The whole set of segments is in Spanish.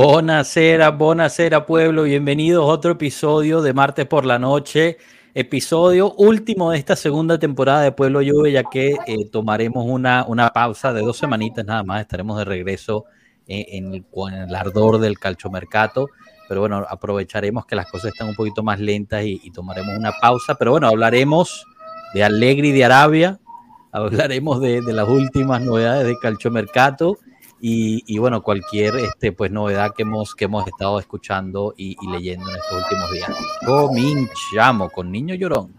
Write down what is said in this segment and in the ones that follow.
Buenasera, buenasera pueblo, bienvenidos a otro episodio de Martes por la Noche, episodio último de esta segunda temporada de Pueblo Lluvia, ya que eh, tomaremos una, una pausa de dos semanitas nada más, estaremos de regreso eh, en, el, el, ardor del calchomercato, pero bueno, aprovecharemos que las cosas están un poquito más lentas y, y tomaremos una pausa, pero bueno, hablaremos de Alegri de Arabia, hablaremos de, de las últimas novedades de calchomercato y, y, bueno, cualquier este, pues, novedad que hemos, que hemos estado escuchando y, y leyendo en estos últimos días. Cominchamos con Niño Llorón.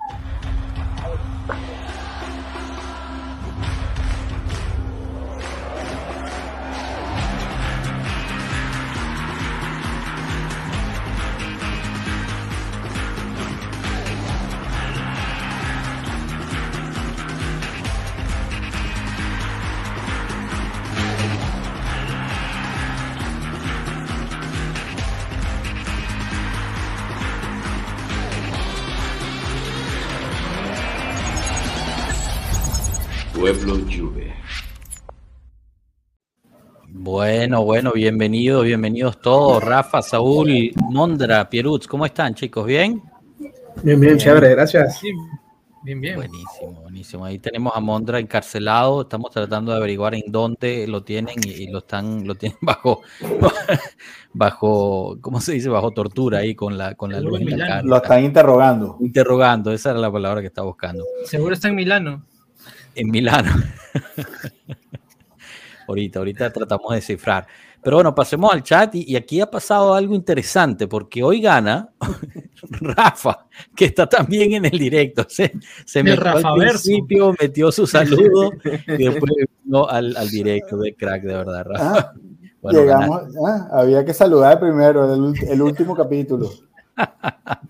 Bueno, bueno, bienvenidos, bienvenidos todos. Rafa, Saúl, Mondra, Pierutz, ¿cómo están, chicos? ¿Bien? Bien, bien, chévere, gracias. Bien, bien. Buenísimo, buenísimo. Ahí tenemos a Mondra encarcelado. Estamos tratando de averiguar en dónde lo tienen y, y lo están, lo tienen bajo, bajo, ¿cómo se dice? Bajo tortura ahí con la, con la luz en la cara. Lo están interrogando. Interrogando, esa era la palabra que estaba buscando. Seguro está en Milano. En Milano. ahorita, ahorita tratamos de descifrar. Pero bueno, pasemos al chat y, y, aquí ha pasado algo interesante porque hoy gana Rafa, que está también en el directo. Se, se metió Rafa al principio, metió su saludo y después vino al, al, directo de crack, de verdad, Rafa. Ah, bueno, llegamos, ah, había que saludar primero, el, el último capítulo.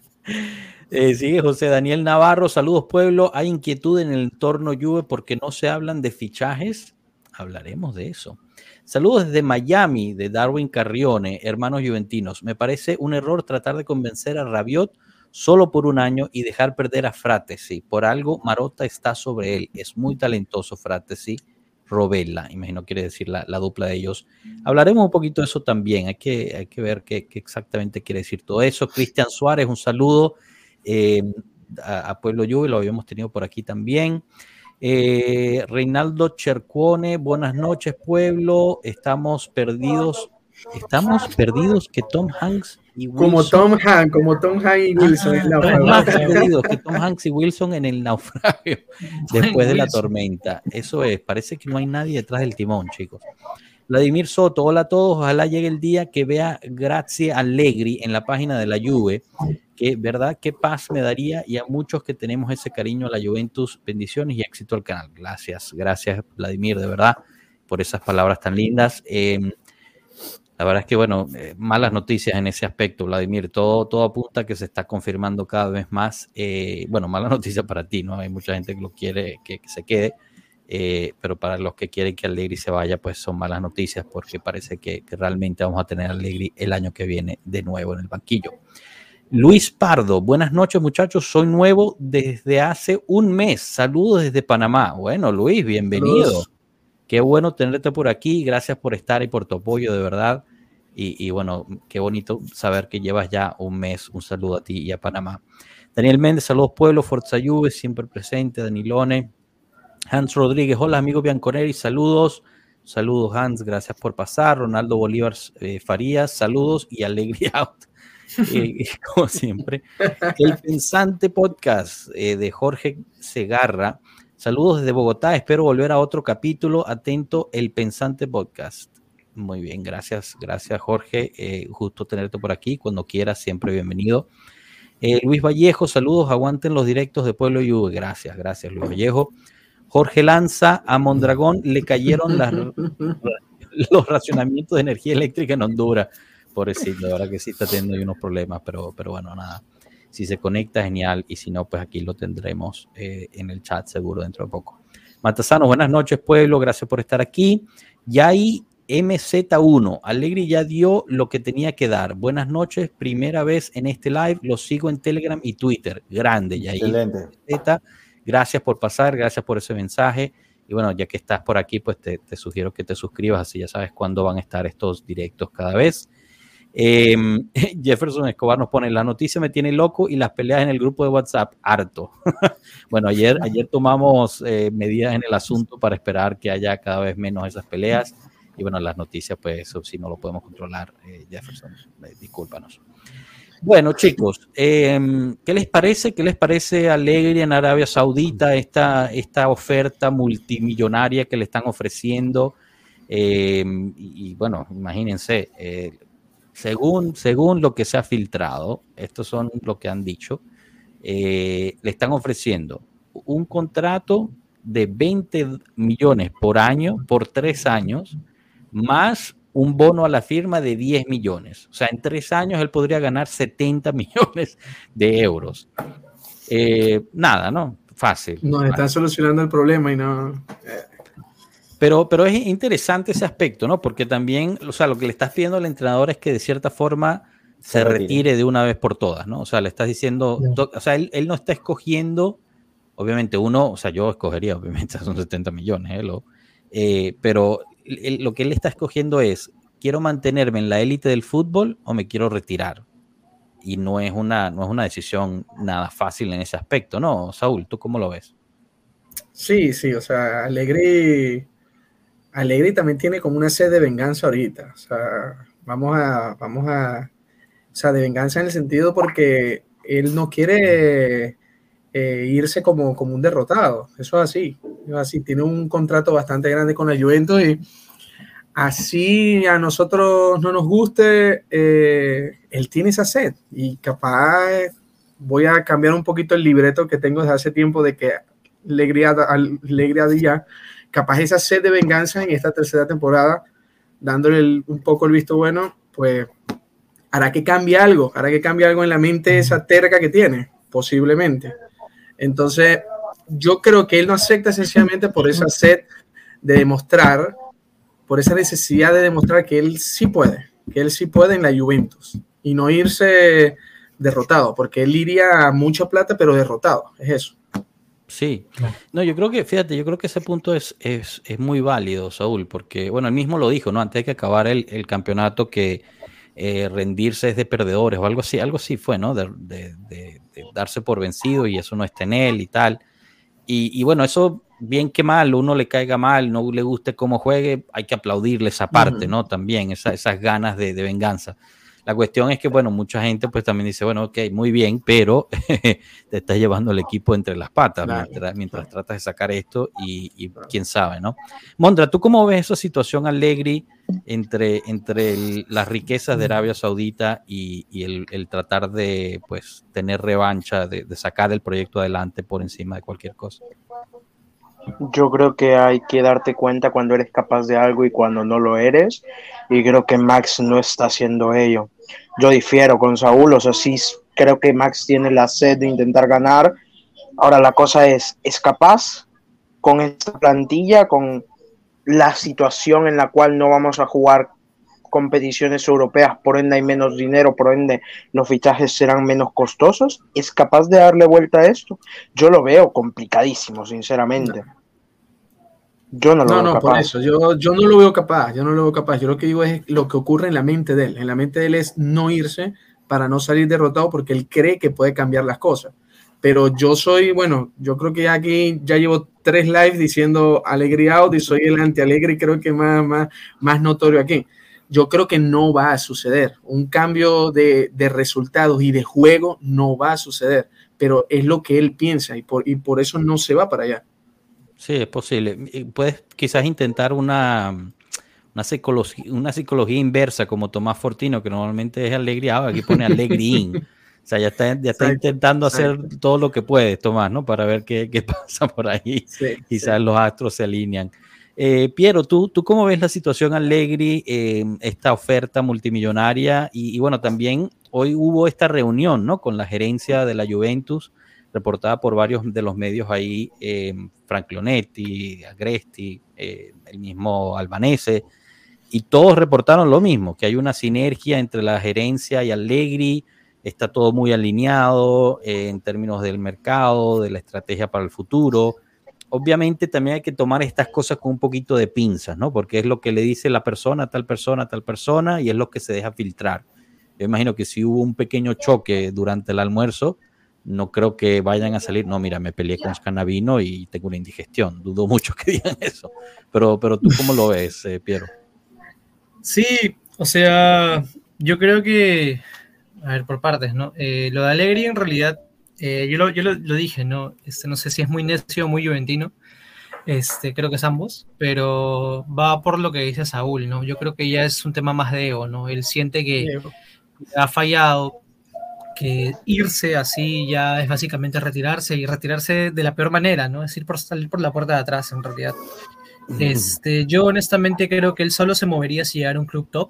Eh, sigue José Daniel Navarro, saludos pueblo. Hay inquietud en el entorno Juve porque no se hablan de fichajes. Hablaremos de eso. Saludos desde Miami, de Darwin Carrione, hermanos juventinos. Me parece un error tratar de convencer a Rabiot solo por un año y dejar perder a Fratesi. Por algo, Marota está sobre él. Es muy talentoso Fratesi. Robella, imagino quiere decir la, la, dupla de ellos. Hablaremos un poquito de eso también. Hay que, hay que ver qué, qué exactamente quiere decir todo eso. Cristian Suárez, un saludo eh, a, a, Pueblo Juve, lo habíamos tenido por aquí también. Eh, Reinaldo Chercuone, buenas noches, pueblo. Estamos perdidos. Estamos perdidos que Tom Hanks y Wilson. Como Tom Hanks, como Tom Hanks y Wilson. Ah, más perdidos que Tom Hanks y Wilson en el naufragio después de la tormenta. Eso es, parece que no hay nadie detrás del timón, chicos. Vladimir Soto, hola a todos. Ojalá llegue el día que vea Grazie Allegri en la página de la Juve que verdad qué paz me daría y a muchos que tenemos ese cariño a la Juventus, bendiciones y éxito al canal. Gracias, gracias Vladimir, de verdad, por esas palabras tan lindas. Eh, la verdad es que, bueno, eh, malas noticias en ese aspecto, Vladimir. Todo, todo apunta que se está confirmando cada vez más. Eh, bueno, mala noticia para ti, ¿no? Hay mucha gente que lo quiere que, se quede, eh, pero para los que quieren que Allegri se vaya, pues son malas noticias porque parece que, realmente vamos a tener Allegri el año que viene de nuevo en el banquillo. Luis Pardo, buenas noches muchachos, soy nuevo desde hace un mes, saludos desde Panamá. Bueno, Luis, bienvenido. Saludos. Qué bueno tenerte por aquí, gracias por estar y por tu apoyo, de verdad. Y, y, bueno, qué bonito saber que llevas ya un mes. Un saludo a ti y a Panamá. Daniel Méndez, saludos pueblo, Forza Juve, siempre presente, Danilone. Hans Rodríguez, hola amigos Bianconeri, saludos. Saludos Hans, gracias por pasar. Ronaldo Bolívar eh, Farías, saludos y alegría out eh, como siempre. El Pensante Podcast eh, de Jorge Segarra. Saludos desde Bogotá. Espero volver a otro capítulo. Atento, El Pensante Podcast. Muy bien, gracias, gracias Jorge. Eh, justo tenerte por aquí. Cuando quieras, siempre bienvenido. Eh, Luis Vallejo, saludos. Aguanten los directos de Pueblo Yuve. Gracias, gracias, Luis Vallejo. Jorge Lanza, a Mondragón le cayeron las, los racionamientos de energía eléctrica en Honduras pobrecito, la verdad que sí está teniendo unos problemas, pero, pero bueno, nada. Si se conecta, genial, y si no, pues aquí lo tendremos eh, en el chat seguro dentro de poco. Matasano, buenas noches, pueblo, gracias por estar aquí. Ya hay MZ1, Alegri ya dio lo que tenía que dar. Buenas noches, primera vez en este live, lo sigo en Telegram y Twitter. Grande, ya Excelente. Gracias por pasar, gracias por ese mensaje. Y bueno, ya que estás por aquí, pues te, te sugiero que te suscribas, así ya sabes cuándo van a estar estos directos cada vez. Em, Jefferson Escobar nos pone, la noticia me tiene loco y las peleas en el grupo de WhatsApp, harto. bueno, ayer, ayer tomamos eh, medidas en el asunto para esperar que haya cada vez menos esas peleas. Y bueno, las noticias, pues eso sí no lo podemos controlar, eh, Jefferson, eh, discúlpanos. Bueno, chicos, em, ¿qué les parece? ¿Qué les parece Alegre en Arabia Saudita esta, esta oferta multimillonaria que le están ofreciendo? Em, y, bueno, imagínense, según, según lo que se ha filtrado, estos son lo que han dicho, eh, le están ofreciendo un contrato de 20 millones por año, por tres años, más un bono a la firma de 10 millones. O sea, en tres años él podría ganar 70 millones de euros. Eh, nada, ¿no? Fácil. Nos están solucionando el problema y no... Eh, pero, pero es interesante ese aspecto, ¿no? Porque también, o sea, lo que le estás pidiendo al entrenador es que de cierta forma se, retire. de una vez por todas, ¿no? O sea, le estás diciendo, o sea, él, no está escogiendo, obviamente uno, o sea, yo escogería, obviamente, son 70 millones, ¿eh? Lo, eh, pero lo que él está escogiendo es, quiero mantenerme en la élite del fútbol o me quiero retirar. Y no es una, no es una decisión nada fácil en ese aspecto, ¿no? Saúl, ¿tú cómo lo ves? Sí, sí, o sea, Alegre Alegre también tiene como una sed de venganza ahorita. O sea, vamos a, vamos a, o sea, de venganza en el sentido porque él no quiere eh, irse como, como un derrotado. Eso es así. Así. Tiene un contrato bastante grande con la Juventus y así a nosotros no nos guste, eh, él tiene esa sed y capaz voy a cambiar un poquito el libreto que tengo desde hace tiempo de que Alegría, Alegría Díaz capaz esa sed de venganza en esta tercera temporada, dándole un poco el visto bueno, pues hará que cambie algo, hará que cambie algo en la mente esa terca que tiene, posiblemente. Entonces, yo creo que él no acepta esencialmente por esa sed de demostrar, por esa necesidad de demostrar que él sí puede, que él sí puede en la Juventus y no irse derrotado, porque él iría a mucha plata, pero derrotado, es eso. Sí, no, yo creo que, fíjate, yo creo que ese punto es, es, es muy válido, Saúl, porque, bueno, él mismo lo dijo, ¿no? Antes de que acabar el, el campeonato, que eh, rendirse es de perdedores o algo así, algo así fue, ¿no? De, de, de, darse por vencido y eso no está en él y tal. Y, y, bueno, eso, bien que mal, uno le caiga mal, no le guste cómo juegue, hay que aplaudirle esa parte, ¿no? También, esa, esas ganas de, venganza. La cuestión es que, bueno, mucha gente pues también dice, bueno, ok, muy bien, pero te estás llevando el equipo entre las patas mientras, tratas de sacar esto y, quién sabe, ¿no? Mondra, ¿tú cómo ves esa situación Allegri entre, entre las riquezas de Arabia Saudita y, el, tratar de, pues, tener revancha, de, de sacar el proyecto adelante por encima de cualquier cosa? Yo creo que hay que darte cuenta cuando eres capaz de algo y cuando no lo eres. Y creo que Max no está haciendo ello. Yo difiero con Saúl, o sea, sí creo que Max tiene la sed de intentar ganar. Ahora la cosa es, ¿es capaz con esta plantilla, con la situación en la cual no vamos a jugar competiciones europeas, por ende hay menos dinero, por ende los fichajes serán menos costosos, ¿es capaz de darle vuelta a esto? Yo lo veo complicadísimo, sinceramente. Yo no lo no, veo no, por eso, yo, yo no lo veo capaz, yo no lo veo capaz. Yo lo que digo es lo que ocurre en la mente de él. En la mente de él es no irse para no salir derrotado porque él cree que puede cambiar las cosas. Pero yo soy, bueno, yo creo que aquí ya llevo tres lives diciendo alegría out y soy el anti-alegre y creo que más, más, más notorio aquí yo creo que no va a suceder. Un cambio de, resultados y de juego no va a suceder, pero es lo que él piensa y por, y por eso no se va para allá. Sí, es posible. Puedes quizás intentar una, una, psicología, una psicología inversa como Tomás Fortino, que normalmente es alegría, aquí pone alegrín. o sea, ya está, ya está intentando hacer todo lo que puede, Tomás, ¿no? Para ver qué, qué pasa por ahí. quizás los astros se alinean. Eh, Piero, ¿tú, ¿tú cómo ves la situación Allegri, eh, esta oferta multimillonaria? Y, bueno, también hoy hubo esta reunión ¿no? con la gerencia de la Juventus, reportada por varios de los medios ahí, eh, Frank Leonetti, Agresti, eh, el mismo Albanese, y todos reportaron lo mismo, que hay una sinergia entre la gerencia y Allegri, está todo muy alineado en términos del mercado, de la estrategia para el futuro obviamente también hay que tomar estas cosas con un poquito de pinzas, ¿no? Porque es lo que le dice la persona, tal persona, tal persona, y es lo que se deja filtrar. Yo imagino que si hubo un pequeño choque durante el almuerzo, no creo que vayan a salir, no, mira, me peleé con Scanavino y tengo una indigestión. Dudo mucho que digan eso. Pero, pero tú, ¿cómo lo ves, eh, Piero? Sí, o sea, yo creo que, a ver, por partes, ¿no? Eh, lo de Alegri en realidad, eh, yo, lo, yo lo, dije, ¿no? Este, no sé si es muy necio o muy juventino, este, creo que es ambos, pero va por lo que dice Saúl, ¿no? Yo creo que ya es un tema más de ego, ¿no? Él siente que ha fallado, que irse así ya es básicamente retirarse y retirarse de la peor manera, ¿no? Es ir por salir por la puerta de atrás, en realidad. Este, yo honestamente creo que él solo se movería si llegara a un club top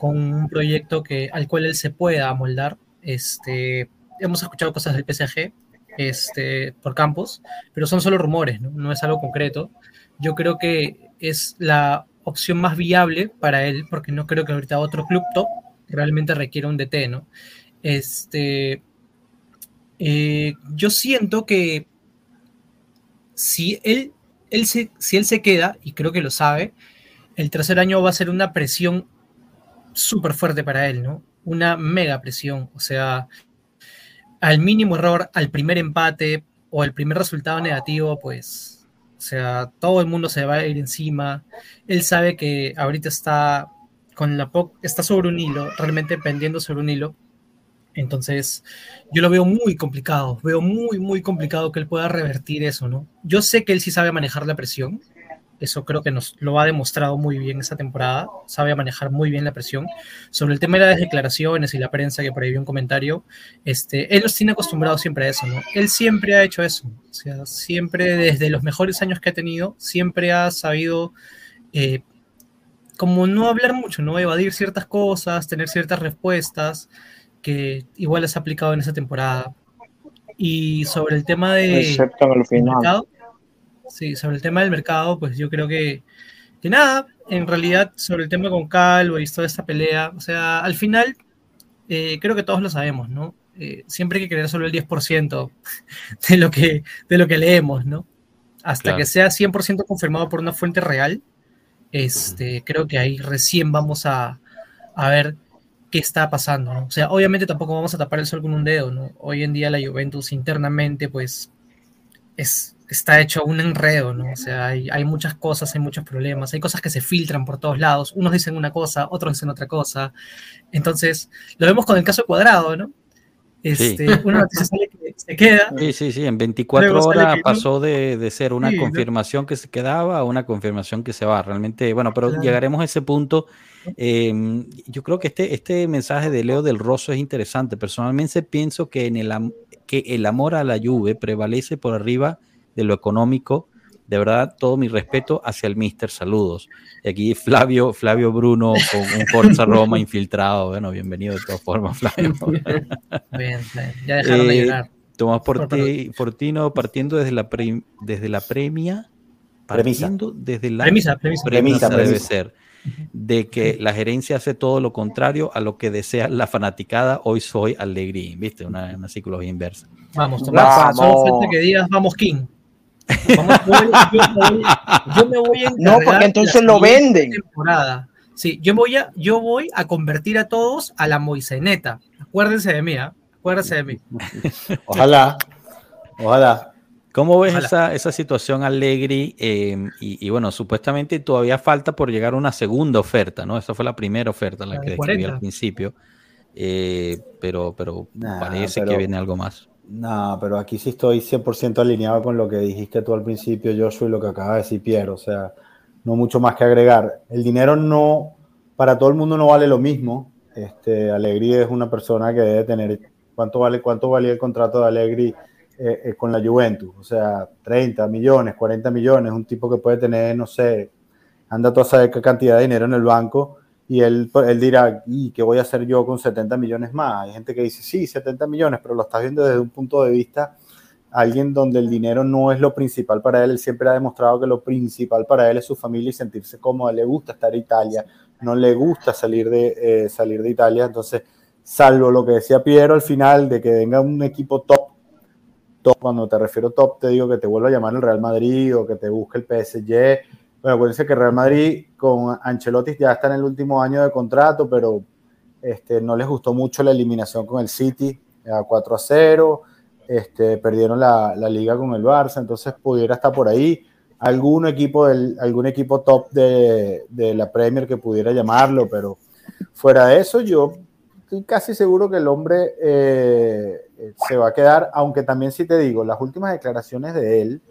con un proyecto que, al cual él se pueda amoldar. Este, hemos escuchado cosas del PSG este, por campos, pero son solo rumores, ¿no? no es algo concreto. Yo creo que es la opción más viable para él, porque no creo que ahorita otro club top realmente requiera un DT, ¿no? Este, eh, yo siento que si él, él se, si él se queda, y creo que lo sabe, el tercer año va a ser una presión súper fuerte para él, ¿no? Una mega presión. O sea, al mínimo error, al primer empate o al primer resultado negativo, pues, o sea, todo el mundo se va a ir encima. Él sabe que ahorita está con la está sobre un hilo, realmente pendiendo sobre un hilo. Entonces, yo lo veo muy complicado, veo muy, muy complicado que él pueda revertir eso, ¿no? Yo sé que él sí sabe manejar la presión, eso creo que nos lo ha demostrado muy bien esta temporada, sabe manejar muy bien la presión. Sobre el tema de las declaraciones y la prensa, que por ahí vi un comentario, este, él nos tiene acostumbrados siempre a eso, ¿no? Él siempre ha hecho eso, o sea, siempre desde los mejores años que ha tenido, siempre ha sabido... Eh, como no hablar mucho, ¿no? Evadir ciertas cosas, tener ciertas respuestas, que igual es aplicado en esa temporada. Y sobre el tema de... Excepto en el final. Mercado, sí, sobre el tema del mercado, pues yo creo que, que nada, en realidad sobre el tema con Calvo y toda esta pelea, o sea, al final eh, creo que todos lo sabemos, ¿no? Eh, siempre hay que creer solo el 10% de lo, que, de lo que leemos, ¿no? Hasta que sea 100% confirmado por una fuente real, este, creo que ahí recién vamos a, a ver está pasando, ¿no? O sea, obviamente tampoco vamos a tapar el sol con un dedo, ¿no? Hoy en día la Juventus internamente, pues, es, está hecho un enredo, ¿no? O sea, hay, hay, muchas cosas, hay muchos problemas, hay cosas que se filtran por todos lados, unos dicen una cosa, otros dicen otra cosa. Entonces, lo vemos con el caso cuadrado, ¿no? Este, Una noticia sale que se queda. Sí, sí, sí, en 24 horas pasó de, de, ser una confirmación que se quedaba a una confirmación que se va. Realmente, bueno, pero llegaremos a ese punto Em, yo creo que este, este mensaje de Leo del Rosso es interesante. Personalmente pienso que, en el, que el amor a la Juve prevalece por arriba de lo económico. De verdad, todo mi respeto hacia el Mister. Saludos. Y aquí Flavio, Flavio Bruno con un Forza Roma infiltrado. Bueno, bienvenido de todas formas, Flavio. Bien, ya dejaron de eh, llorar. Tomás Fortino partiendo desde la, desde la premia. Partiendo desde la premisa, premisa, premisa, premisa debe ser de que la gerencia hace todo lo contrario a lo que desea la fanaticada. Hoy soy Alegrí, ¿viste? Una, una psicología inversa. Vamos, Tomás, solo falta que digas, vamos, King. Vamos, yo, me voy, a No, porque entonces lo venden. Temporada. Sí, yo voy, a, yo voy a convertir a todos a la Moiseneta. Acuérdense de mí, ¿eh? Acuérdense de mí. Ojalá, ojalá. ¿Cómo ves esa, esa, situación, Allegri? Em, y, bueno, supuestamente todavía falta por llegar a una segunda oferta, ¿no? Esa fue la primera oferta, la, que describí al principio. Eh, pero pero parece que viene algo más. No, pero aquí sí estoy 100% alineado con lo que dijiste tú al principio, Joshua, y lo que acaba de decir Piero. O sea, no mucho más que agregar. El dinero no, para todo el mundo no vale lo mismo. Este, Allegri es una persona que debe tener. ¿Cuánto vale, cuánto valía el contrato de Allegri? Eh, eh, con la Juventus, o sea, 30 millones, 40 millones, un tipo que puede tener, no sé, anda toda esa cantidad de dinero en el banco y él, él dirá, ¿y qué voy a hacer yo con 70 millones más? Hay gente que dice, sí, 70 millones, pero lo estás viendo desde un punto de vista, alguien donde el dinero no es lo principal para él, él siempre ha demostrado que lo principal para él es su familia y sentirse cómodo, le gusta estar en Italia, no le gusta salir de, eh, salir de Italia, entonces, salvo lo que decía Piero al final, de que venga un equipo top cuando te refiero top, te digo que te vuelva a llamar el Real Madrid o que te busque el PSG. Bueno, acuérdense que Real Madrid con Ancelotti ya está en el último año de contrato, pero este, no les gustó mucho la eliminación con el City a 4 a 0, este, perdieron la, la, liga con el Barça, entonces pudiera estar por ahí algún equipo, del, algún equipo top de, de la Premier que pudiera llamarlo, pero fuera de eso yo estoy casi seguro que el hombre eh, se va a quedar, aunque también si te digo, las últimas declaraciones de él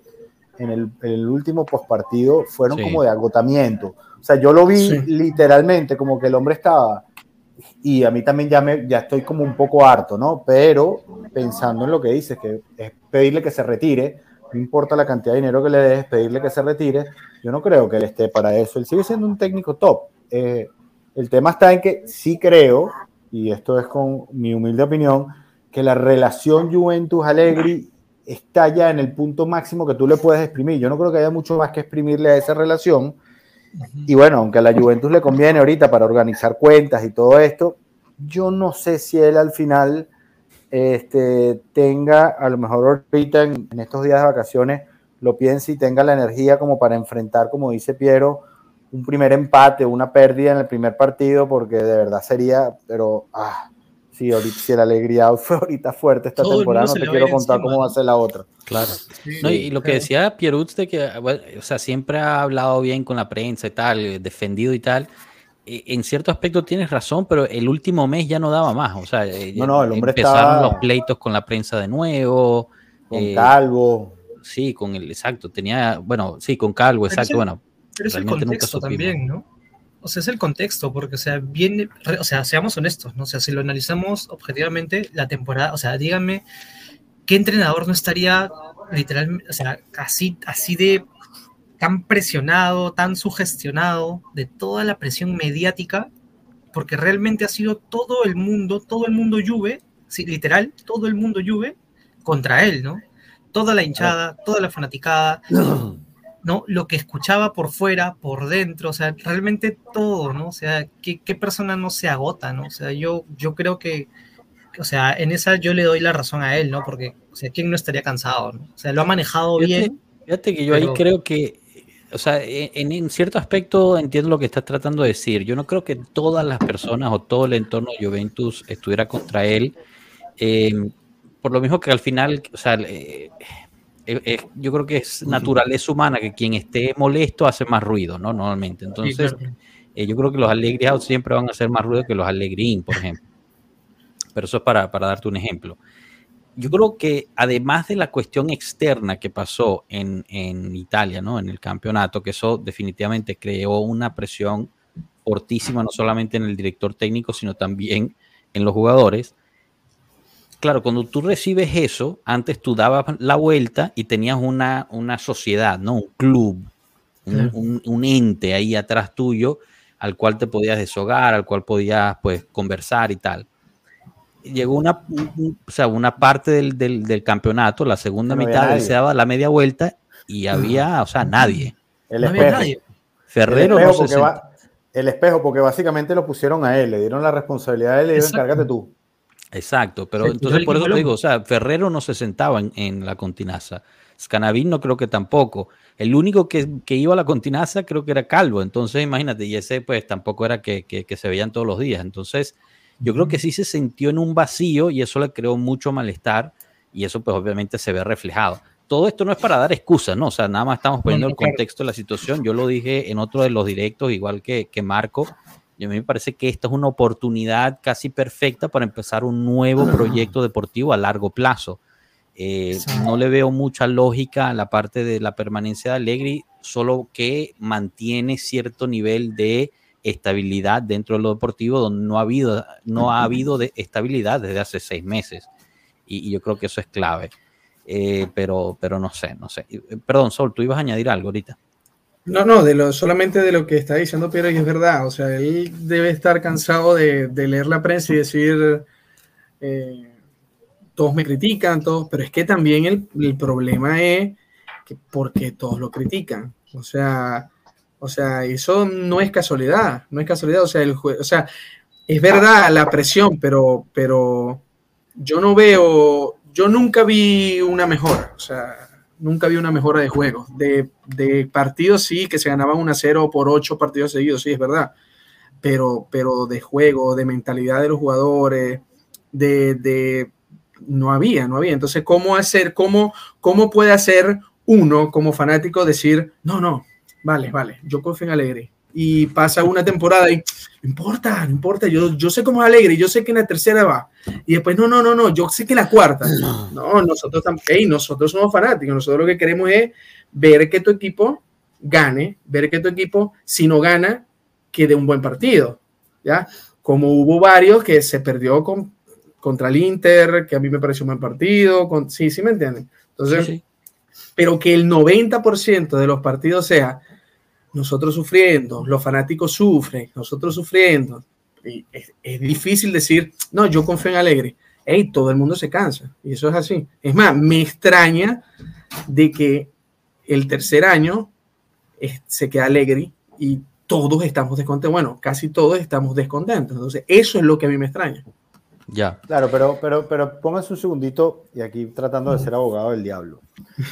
en el, en el último postpartido fueron Sí. como de agotamiento. O sea, yo lo vi Sí. literalmente como que el hombre estaba, y a mí también ya, me, ya estoy como un poco harto, ¿no? Pero pensando en lo que dices, que es pedirle que se retire, no importa la cantidad de dinero que le des, pedirle que se retire, yo no creo que él esté para eso. Él sigue siendo un técnico top. Eh, el tema está en que sí creo, y esto es con mi humilde opinión, que la relación Juventus-Allegri está ya en el punto máximo que tú le puedes exprimir. Yo no creo que haya mucho más que exprimirle a esa relación. Y bueno, aunque a la Juventus le conviene ahorita para organizar cuentas y todo esto, yo no sé si él al final este, tenga, a lo mejor ahorita en, en estos días de vacaciones, lo piense y tenga la energía como para enfrentar, como dice Piero, un primer empate, una pérdida en el primer partido, porque de verdad sería, pero, ah, sí, ahorita, si el alegría fue ahorita fuerte esta Todo temporada, no te quiero contar encima, cómo va a ser la otra. Claro. Sí, No, y, y lo que decía Pierutz de que, bueno, o sea, siempre ha hablado bien con la prensa y tal, eh, defendido y tal. eh, En cierto aspecto tienes razón, pero el último mes ya no daba más. O sea, eh, No, no, el hombre empezaron estaba- los pleitos con la prensa de nuevo. Con eh, Calvo, Sí, con el exacto. Tenía, bueno, sí, con Calvo, Pero exacto. ese- Bueno, Pero es el realmente nunca contexto supimos. también, ¿no? O sea, es el contexto, porque, o sea, viene, o sea, seamos honestos, ¿no? O sea, si lo analizamos objetivamente, la temporada, o sea, díganme, ¿qué entrenador no estaría literalmente, o sea, así, así de tan presionado, tan sugestionado de toda la presión mediática? Porque realmente ha sido todo el mundo, todo el mundo Juve, sí, literal, todo el mundo Juve contra él, ¿no? Toda la hinchada, toda la fanaticada, ¿no? Lo que escuchaba por fuera, por dentro, o sea, realmente todo, ¿no? O sea, ¿qué, qué persona no se agota, ¿no? O sea, yo, yo creo que, o sea, en esa yo le doy la razón a él, ¿no? Porque, o sea, ¿quién no estaría cansado, ¿no? O sea, lo ha manejado Fíjate- bien. Fíjate que yo pero- ahí creo que, o sea, en, en cierto aspecto entiendo lo que estás tratando de decir. Yo no creo que todas las personas o todo el entorno de Juventus estuviera contra él. eh, por lo mismo que al final, o sea, eh, yo creo que es naturaleza humana que quien esté molesto hace más ruido, ¿no? Normalmente. Sí, Entonces, claro. eh, yo creo que los Allegri Out siempre van a hacer más ruido que los Allegri In, por ejemplo. Pero eso es para, para darte un ejemplo. Yo creo que además de la cuestión externa que pasó en, en Italia, ¿no? En el campeonato, que eso definitivamente creó una presión fortísima, no solamente en el director técnico, sino también en los jugadores. Claro, cuando tú recibes eso, antes tú dabas la vuelta y tenías una, una sociedad, ¿no? Un club, un, Claro. un- un ente ahí atrás tuyo al cual te podías deshogar, al cual podías pues conversar y tal. Llegó una, un- un- o sea, una parte del, del- del campeonato, la segunda No mitad, él se daba la media vuelta y había, o sea, nadie. el No había espejo. nadie. El Ferrero espejo, no se porque sent- va- el espejo, porque básicamente lo pusieron a él, le dieron la responsabilidad a él y le Exacto. encárgate tú. Exacto, pero entonces por eso te digo, o sea, Ferrero no se sentaba en, en la continaza. Scanavín no creo que tampoco. El único que, que iba a la continaza creo que era Calvo. Entonces, imagínate, y ese pues tampoco era que, que- que se veían todos los días. Entonces, yo creo que sí se sintió en un vacío y eso le creó mucho malestar y eso pues obviamente se ve reflejado. Todo esto no es para dar excusas, ¿no? O sea, nada más estamos poniendo el contexto de la situación. Yo lo dije en otro de los directos, igual que, que Marco. Y a mí me parece que esta es una oportunidad casi perfecta para empezar un nuevo proyecto deportivo a largo plazo. Eh, no le veo mucha lógica a la parte de la permanencia de Allegri, solo que mantiene cierto nivel de estabilidad dentro de lo deportivo, donde no ha habido, no ha habido de estabilidad desde hace seis meses. Y, y yo creo que eso es clave. Eh, pero, pero no sé, no sé. Eh, Perdón, Sol, tú ibas a añadir algo ahorita. No, no, de lo, solamente de lo que está diciendo Piero, y es verdad. O sea, él debe estar cansado de, leer la prensa y decir, eh, todos me critican, todos, pero es que también el, el problema es que porque todos lo critican. O sea, o sea, eso no es casualidad, no es casualidad. O sea, el, o sea, es verdad la presión, pero, pero yo no veo, yo nunca vi una mejora. O sea, nunca vi una mejora de juego. De, de partidos sí, que se ganaban 1 a 0 por 8 partidos seguidos, sí, es verdad. pero, pero de juego, de mentalidad de los jugadores, de, de no había, no había. Entonces, ¿cómo hacer, cómo, cómo puede hacer uno como fanático decir, no, no, vale, vale, yo confío en Alegre? Y pasa una temporada y no importa, no importa, yo, yo sé cómo es Alegre, yo sé que en la tercera va. Y después, no, no, no, no, yo sé que la cuarta. No, nosotros también, nosotros somos fanáticos, nosotros lo que queremos es ver que tu equipo gane, ver que tu equipo, si no gana, que de un buen partido, ¿ya? Como hubo varios que se perdió con contra el Inter, que a mí me pareció un buen partido. Con, sí, sí me entienden. Entonces, pero que el 90% de los partidos sea nosotros sufriendo, los fanáticos sufren, nosotros sufriendo. Y es, es, difícil decir, no, yo confío en Alegre. Hey, todo el mundo se cansa. Y eso es así. Es más, me extraña de que el tercer año es, se queda Alegre y todos estamos descontentos. Bueno, casi todos estamos descontentos. Entonces, eso es lo que a mí me extraña. Ya. Claro, pero, pero, pero póngase un segundito y aquí tratando de ser abogado del diablo.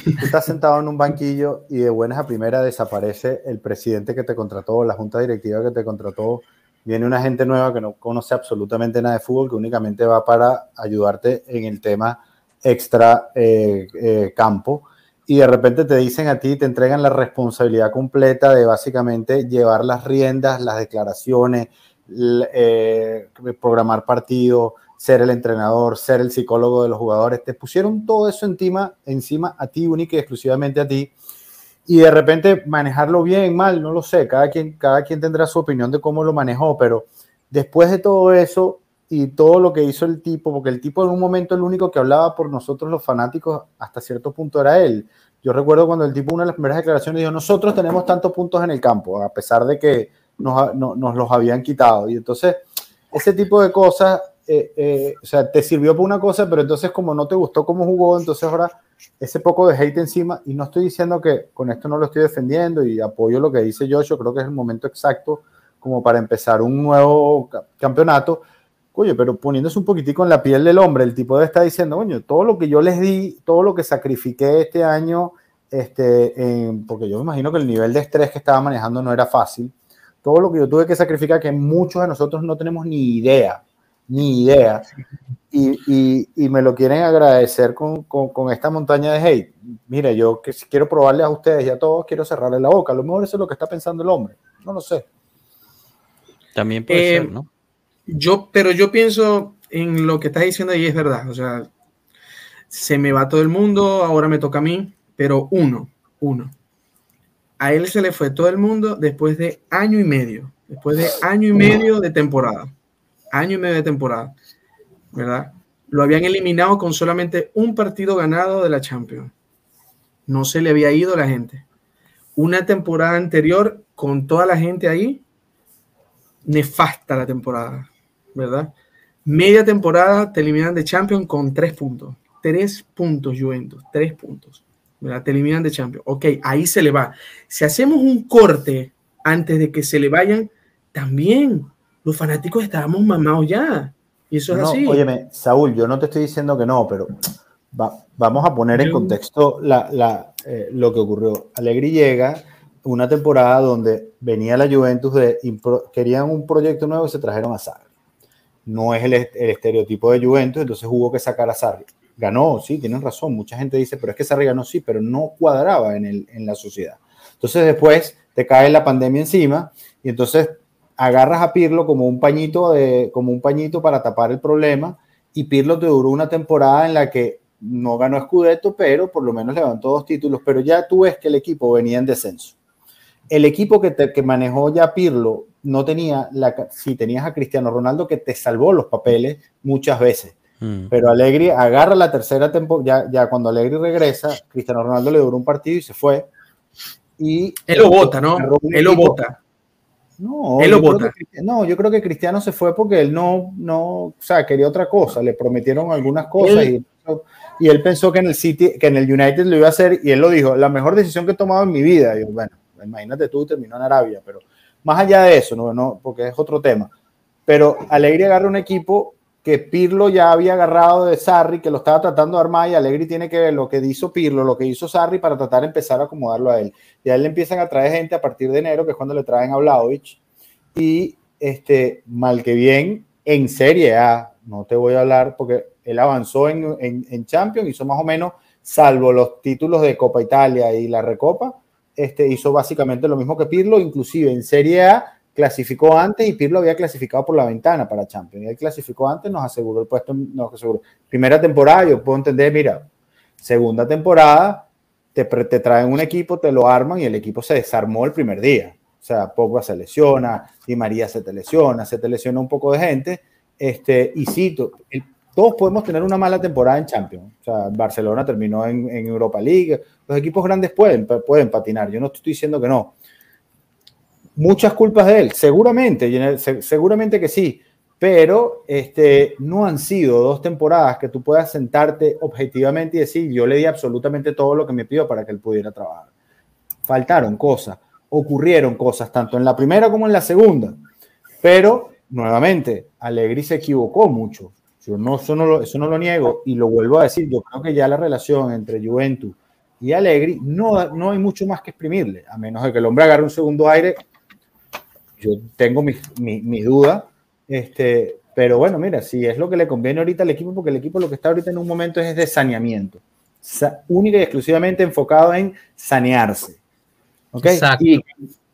Tú estás sentado en un banquillo y de buenas a primera desaparece el presidente que te contrató, la junta directiva que te contrató. Viene una gente nueva que no conoce absolutamente nada de fútbol, que únicamente va para ayudarte en el tema extra eh, eh, campo. Y de repente te dicen a ti, te entregan la responsabilidad completa de básicamente llevar las riendas, las declaraciones, eh, programar partidos, ser el entrenador, ser el psicólogo de los jugadores, te pusieron todo eso encima, encima a ti, única y exclusivamente a ti, y de repente manejarlo bien, mal, no lo sé, cada quien, cada quien tendrá su opinión de cómo lo manejó, pero después de todo eso y todo lo que hizo el tipo, porque el tipo en un momento el único que hablaba por nosotros los fanáticos hasta cierto punto era él. Yo recuerdo cuando el tipo una de las primeras declaraciones dijo, nosotros tenemos tantos puntos en el campo, a pesar de que nos, no, nos los habían quitado. Y entonces, ese tipo de cosas eh, eh, o sea, te sirvió por una cosa, pero entonces como no te gustó cómo jugó, entonces ahora ese poco de hate encima, y no estoy diciendo que con esto no lo estoy defendiendo y apoyo lo que dice Joshua, creo que es el momento exacto como para empezar un nuevo campeonato, oye, pero poniéndose un poquitico en la piel del hombre, el tipo de estar diciendo, oye, todo lo que yo les di, todo lo que sacrifiqué este año, este, porque yo me imagino que el nivel de estrés que estaba manejando no era fácil, todo lo que yo tuve que sacrificar, que muchos de nosotros no tenemos ni idea, ni idea. Y, y, y, me lo quieren agradecer con, con, con, esta montaña de hate. Mire, yo que quiero probarle a ustedes y a todos, quiero cerrarle la boca. A lo mejor eso es lo que está pensando el hombre. No lo sé. También puede eh, ser, ¿no? Yo, pero yo pienso en lo que estás diciendo y es verdad. O sea, se me va todo el mundo, ahora me toca a mí, pero uno, uno. A él se le fue todo el mundo después de año y medio, después de año y medio de temporada año y medio de temporada, ¿verdad? Lo habían eliminado con solamente un partido ganado de la Champions. No se le había ido la gente. Una temporada anterior, con toda la gente ahí, nefasta la temporada, ¿verdad? Media temporada te eliminan de Champions con tres puntos. Tres puntos, Juventus, tres puntos. ¿verdad? Te eliminan de Champions. Ok, ahí se le va. Si hacemos un corte antes de que se le vayan, también los fanáticos estábamos mamados ya. Y eso es no, así. Óyeme, Saúl, yo no te estoy diciendo que no, pero va, vamos a poner en contexto la, la, eh, lo que ocurrió. Alegri llega una temporada donde venía la Juventus de querían un proyecto nuevo y se trajeron a Sarri. No es el, el, estereotipo de Juventus, entonces hubo que sacar a Sarri. Ganó, sí, tienen razón. Mucha gente dice, pero es que Sarri ganó, sí, pero no cuadraba en, el, en la sociedad. Entonces después te cae la pandemia encima y entonces agarras a Pirlo como un pañito de, como un pañito para tapar el problema y Pirlo te duró una temporada en la que no ganó Scudetto, pero por lo menos levantó dos títulos, pero ya tú ves que el equipo venía en descenso. El equipo que, te, que manejó ya Pirlo no tenía, la, si tenías a Cristiano Ronaldo que te salvó los papeles muchas veces, mm. pero Alegri agarra la tercera temporada, ya, ya cuando Alegri regresa, Cristiano Ronaldo le duró un partido y se fue. Y él lo vota, ¿no? Él lo vota no, él lo vota. no, yo creo que Cristiano se fue porque él no, no, o sea, quería otra cosa. Le prometieron algunas cosas él, y, y, él pensó que en el City, que en el United lo iba a hacer y él lo dijo, la mejor decisión que he tomado en mi vida. Y yo, bueno, imagínate tú, terminó en Arabia, pero más allá de eso, no, no, porque es otro tema. Pero Alegre agarra un equipo que Pirlo ya había agarrado de Sarri, que lo estaba tratando de armar y Alegri tiene que ver lo que hizo Pirlo, lo que hizo Sarri para tratar de empezar a acomodarlo a él. Y a él le empiezan a traer gente a partir de enero, que es cuando le traen a Vlaovic, y este, mal que bien, en Serie A. No te voy a hablar porque él avanzó en, en, en Champions, hizo más o menos, salvo los títulos de Copa Italia y la Recopa, este, hizo básicamente lo mismo que Pirlo, inclusive en Serie A clasificó antes y Pirlo había clasificado por la ventana para Champions. Y él clasificó antes, nos aseguró el puesto, nos aseguró. Primera temporada, yo puedo entender, mira, segunda temporada, te, te traen un equipo, te lo arman y el equipo se desarmó el primer día. O sea, Pogba se lesiona, Di María se te lesiona, se te lesiona un poco de gente. Este, y sí, todos podemos tener una mala temporada en Champions. O sea, Barcelona terminó en, en Europa League. Los equipos grandes pueden, pueden patinar. Yo no estoy diciendo que no muchas culpas de él, seguramente, seguramente que sí, pero este, no han sido dos temporadas que tú puedas sentarte objetivamente y decir, yo le di absolutamente todo lo que me pidió para que él pudiera trabajar. Faltaron cosas, ocurrieron cosas, tanto en la primera como en la segunda, pero nuevamente, Allegri se equivocó mucho. Yo no, eso, no lo, eso no lo niego y lo vuelvo a decir, yo creo que ya la relación entre Juventus y Allegri no, no hay mucho más que exprimirle, a menos de que el hombre agarre un segundo aire yo tengo mi, mi dudas, este, pero bueno, mira, si es lo que le conviene ahorita al equipo, porque el equipo lo que está ahorita en un momento es de saneamiento, única y exclusivamente enfocado en sanearse. ¿Ok? Y,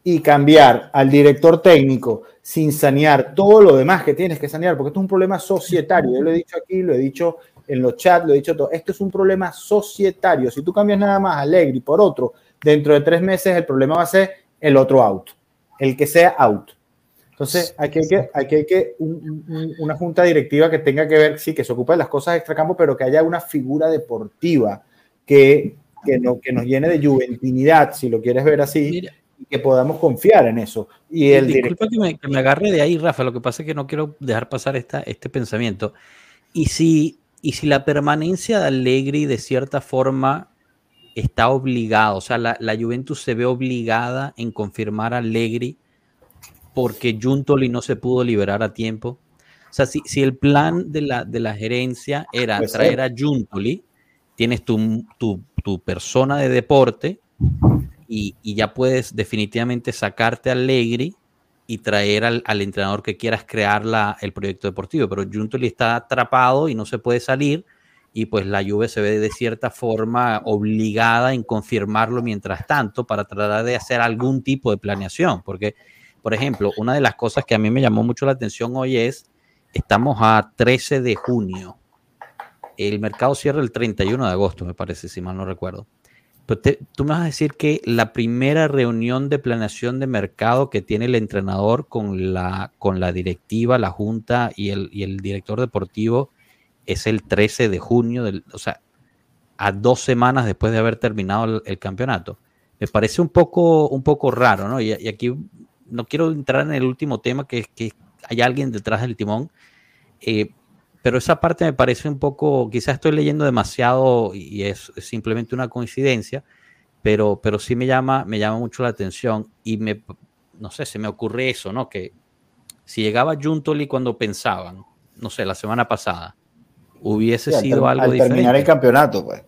y, cambiar al director técnico sin sanear todo lo demás que tienes que sanear, porque esto es un problema societario. Yo lo he dicho aquí, lo he dicho en los chats, lo he dicho todo. Esto es un problema societario. Si tú cambias nada más a Allegri por otro, dentro de tres meses el problema va a ser el otro auto el que sea out. Entonces, aquí hay que, aquí hay que una junta directiva que tenga que ver, sí, que se ocupe de las cosas extracampo, pero que haya una figura deportiva que, que, no, que nos llene de juventinidad, si lo quieres ver así, y que podamos confiar en eso. Y el Disculpa que me, que me, agarre de ahí, Rafa, lo que pasa es que no quiero dejar pasar esta, este pensamiento. Y si, y si la permanencia de Allegri de cierta forma está obligado, o sea, la, la, Juventus se ve obligada en confirmar a Allegri porque Juntoli no se pudo liberar a tiempo. O sea, si, si el plan de la, de la gerencia era pues traer a Juntoli, tienes tu, tu, tu, persona de deporte y, y, ya puedes definitivamente sacarte a Allegri y traer al, al entrenador que quieras crear la, el proyecto deportivo. Pero Juntoli está atrapado y no se puede salir y pues la Juve se ve de cierta forma obligada en confirmarlo mientras tanto para tratar de hacer algún tipo de planeación, porque, por ejemplo, una de las cosas que a mí me llamó mucho la atención hoy es, estamos a 13 de junio, el mercado cierra el 31 de agosto, me parece, si mal no recuerdo. Pero tú me vas a decir que la primera reunión de planeación de mercado que tiene el entrenador con la, con la directiva, la junta y el, y el director deportivo es el 13 de junio, del, o sea, a dos semanas después de haber terminado el, el campeonato. Me parece un poco, un poco raro, ¿no? Y, y, aquí no quiero entrar en el último tema, que es que hay alguien detrás del timón, eh, pero esa parte me parece un poco, quizás estoy leyendo demasiado y es, es simplemente una coincidencia, pero, pero sí me llama, me llama mucho la atención y me, no sé, se me ocurre eso, ¿no? Que si llegaba Juntoli cuando pensaban, no sé, la semana pasada, hubiese sí, sido algo al diferente. terminar el campeonato, pues.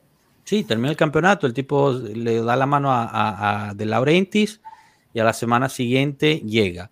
Sí, termina el campeonato, el tipo le da la mano a, a, a, De Laurentiis y a la semana siguiente llega.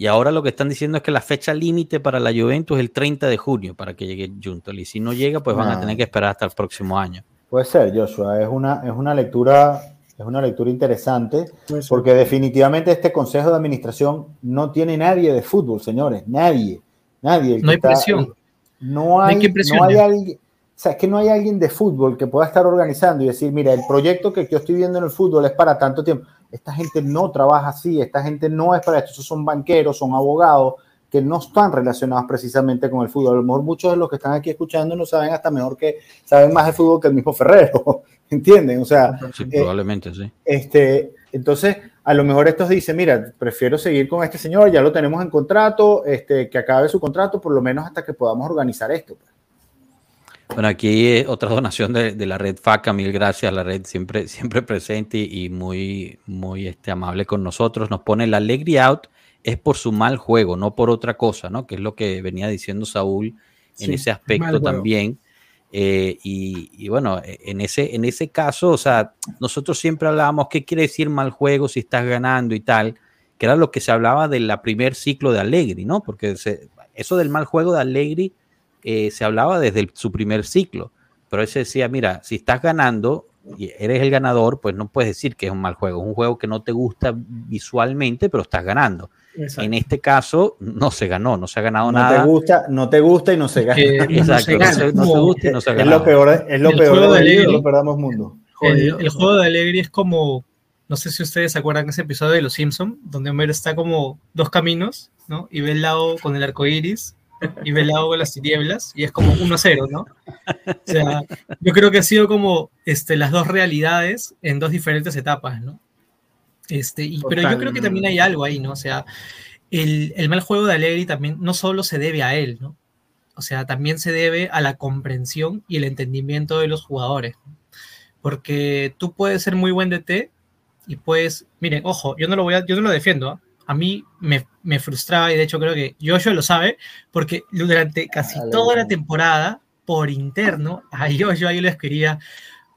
Y ahora lo que están diciendo es que la fecha límite para la Juventus es el 30 de junio para que llegue Juntoli. Si no llega, pues van a tener que esperar hasta el próximo año. Puede ser, Joshua. Es una, es una lectura, es una lectura interesante, porque definitivamente este consejo de administración no tiene nadie de fútbol, señores. Nadie. Nadie. No hay está, presión. No hay, no hay alguien, o sea, es que no hay alguien de fútbol que pueda estar organizando y decir, mira, el proyecto que yo estoy viendo en el fútbol es para tanto tiempo. Esta gente no trabaja así, esta gente no es para esto, esos son banqueros, son abogados que no están relacionados precisamente con el fútbol. A lo mejor muchos de los que están aquí escuchando no saben hasta mejor que saben más de fútbol que el mismo Ferrero, ¿entienden? O sea, sí, eh, probablemente sí. Este, entonces, a lo mejor estos dicen, mira, prefiero seguir con este señor, ya lo tenemos en contrato, este, que acabe su contrato, por lo menos hasta que podamos organizar esto. pues. Bueno, aquí otra donación de, de, la red FACA, mil gracias, la red siempre, siempre presente y muy, muy este, amable con nosotros. Nos pone la Alegri Out es por su mal juego, no por otra cosa, ¿no? Que es lo que venía diciendo Saúl en sí, ese aspecto también. Eh, y, bueno, en ese, en ese caso, o sea, nosotros siempre hablábamos qué quiere decir mal juego si estás ganando y tal. que era lo que se hablaba del primer ciclo de Allegri, ¿no? Porque eso del mal juego de Allegri eh, se hablaba desde su primer ciclo, pero él se decía, mira, si estás ganando y eres el ganador, pues no puedes decir que es un mal juego, es un juego que no te gusta visualmente, pero estás ganando. En este caso no se ganó, no se ha ganado no nada. Te gusta, no te gusta y no se gana. Exacto, no se, no se gusta y no se gana. Es lo peor, es lo peor de, de lo perdamos mundo. El, el, juego de Alegri es como, no sé si ustedes se acuerdan de ese episodio de Los Simpson, donde Homero está como dos caminos, ¿no? Y ve el lado con el arco iris y ve el lado con las tinieblas y es como 1-0, ¿no? O sea, yo creo que ha sido como este, las dos realidades en dos diferentes etapas, ¿no? Este, y, pero yo creo que también hay algo ahí, ¿no? O sea, el, el, mal juego de Allegri también no solo se debe a él, ¿no? O sea, también se debe a la comprensión y el entendimiento de los jugadores. Porque tú puedes ser muy buen DT y puedes, miren, ojo, yo no lo voy a, yo no lo defiendo, ¿eh? a mí me, me, frustraba y de hecho creo que Joshua lo sabe, porque durante casi toda la temporada, por interno, a Joshua yo le escribía,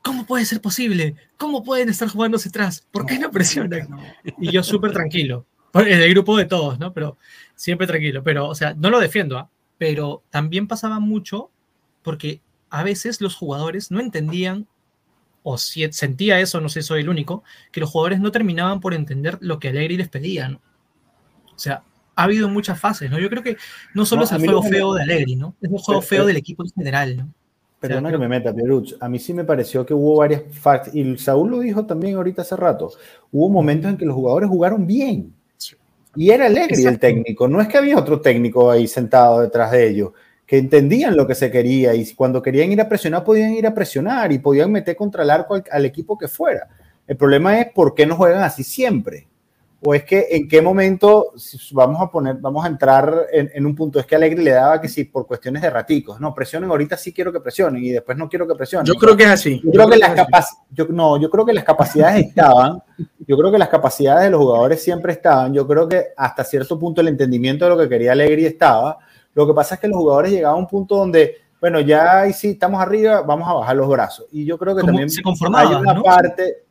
¿cómo puede ser posible? ¿Cómo pueden estar jugándose atrás? ¿Por qué no presionan? Y yo súper tranquilo, en el grupo de todos, ¿no? Pero siempre tranquilo, pero, o sea, no lo defiendo, ¿ah? pero también pasaba mucho porque a veces los jugadores no entendían, o si sentía eso, no sé, soy el único, que los jugadores no terminaban por entender lo que Alegri les pedía, ¿no? O sea, ha habido muchas fases, ¿no? Yo creo que no solo No, es el juego que me- feo de Alegri, ¿no? Es un juego Pero- feo del equipo en general, ¿no? Perdona O sea, que me meta, Pieruch. A mí sí me pareció que hubo varias fases, y Saúl lo dijo también ahorita hace rato, hubo momentos en que los jugadores jugaron bien. Y era Alegri el técnico, no es que había otro técnico ahí sentado detrás de ellos, que entendían lo que se quería y cuando querían ir a presionar podían ir a presionar y podían meter contra el arco al, al equipo que fuera. El problema es por qué no juegan así siempre. O es que en qué momento vamos a poner, vamos a entrar en, en un punto. Es que Alegri le daba que sí, por cuestiones de raticos. No, presionen ahorita sí quiero que presionen y después no quiero que presionen. Yo creo que es así. yo creo que las yo, no, yo creo que las capacidades estaban, yo creo que las capacidades de los jugadores siempre estaban, yo creo que hasta cierto punto el entendimiento de lo que quería Alegri estaba, lo que pasa es que los jugadores llegaban a un punto donde, bueno, ya ahí sí estamos arriba, vamos a bajar los brazos. Y yo creo que Como también se hay una ¿no? parte,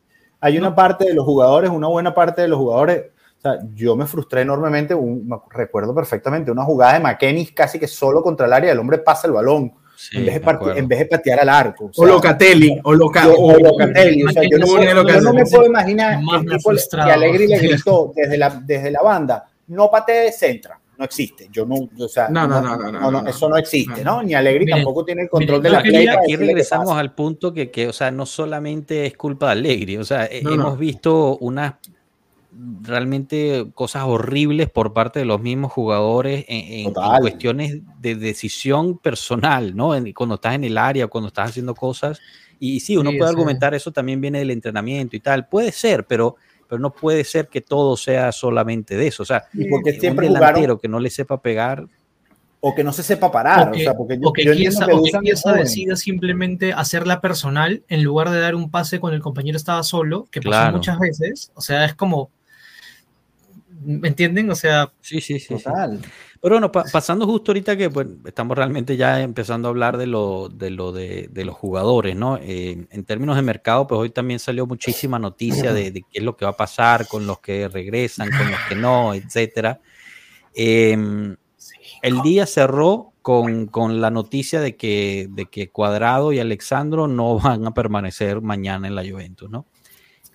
hay una parte de los jugadores, una buena parte de los jugadores, o sea, yo me frustré enormemente, un- me recuerdo perfectamente una jugada de McKenny casi que solo contra el área, el hombre pasa el balón. Sí, en, vez de en vez patear al arco. o O sea, Locatelli, o Loca- yo- o- Locatelli, o sea, yo no, Yo me puedo imaginar que Alegri le gritó desde la, desde la banda, no patee de centra, no existe, yo no, o sea, No, no, no, no, no, no. eso no existe, No. Ni Alegri tampoco tiene el control de la play Aquí regresamos al punto que, que, o sea, no solamente es culpa de Allegri, o sea, eh, hemos visto unas realmente cosas horribles por parte de los mismos jugadores en, en- en cuestiones de decisión personal, ¿no? En- cuando estás en el área, cuando estás haciendo cosas. Y sí, uno Sí, puede sí. argumentar eso también viene del entrenamiento y tal. Puede ser, pero, pero no puede ser que todo sea solamente de eso. O sea, Y porque un siempre delantero jugaron, que no le sepa pegar, o que no se sepa parar, o o, que, sea, porque yo, o que yo o que decida simplemente hacerla personal en lugar de dar un pase cuando el compañero estaba solo, que pasó Claro. muchas veces. O sea, es como. ¿Me entienden? O sea, sí, sí, sí. sí. Pero bueno, pa- pasando justo ahorita que pues, estamos realmente ya empezando a hablar de lo de, lo de, los jugadores, ¿no? Eh, en términos de mercado, pues hoy también salió muchísima noticia de, qué es lo que va a pasar con los que regresan, con los que no, etcétera. Eh, el día cerró con, con la noticia de que, de que Cuadrado y Alexandro no van a permanecer mañana en la Juventus, ¿no?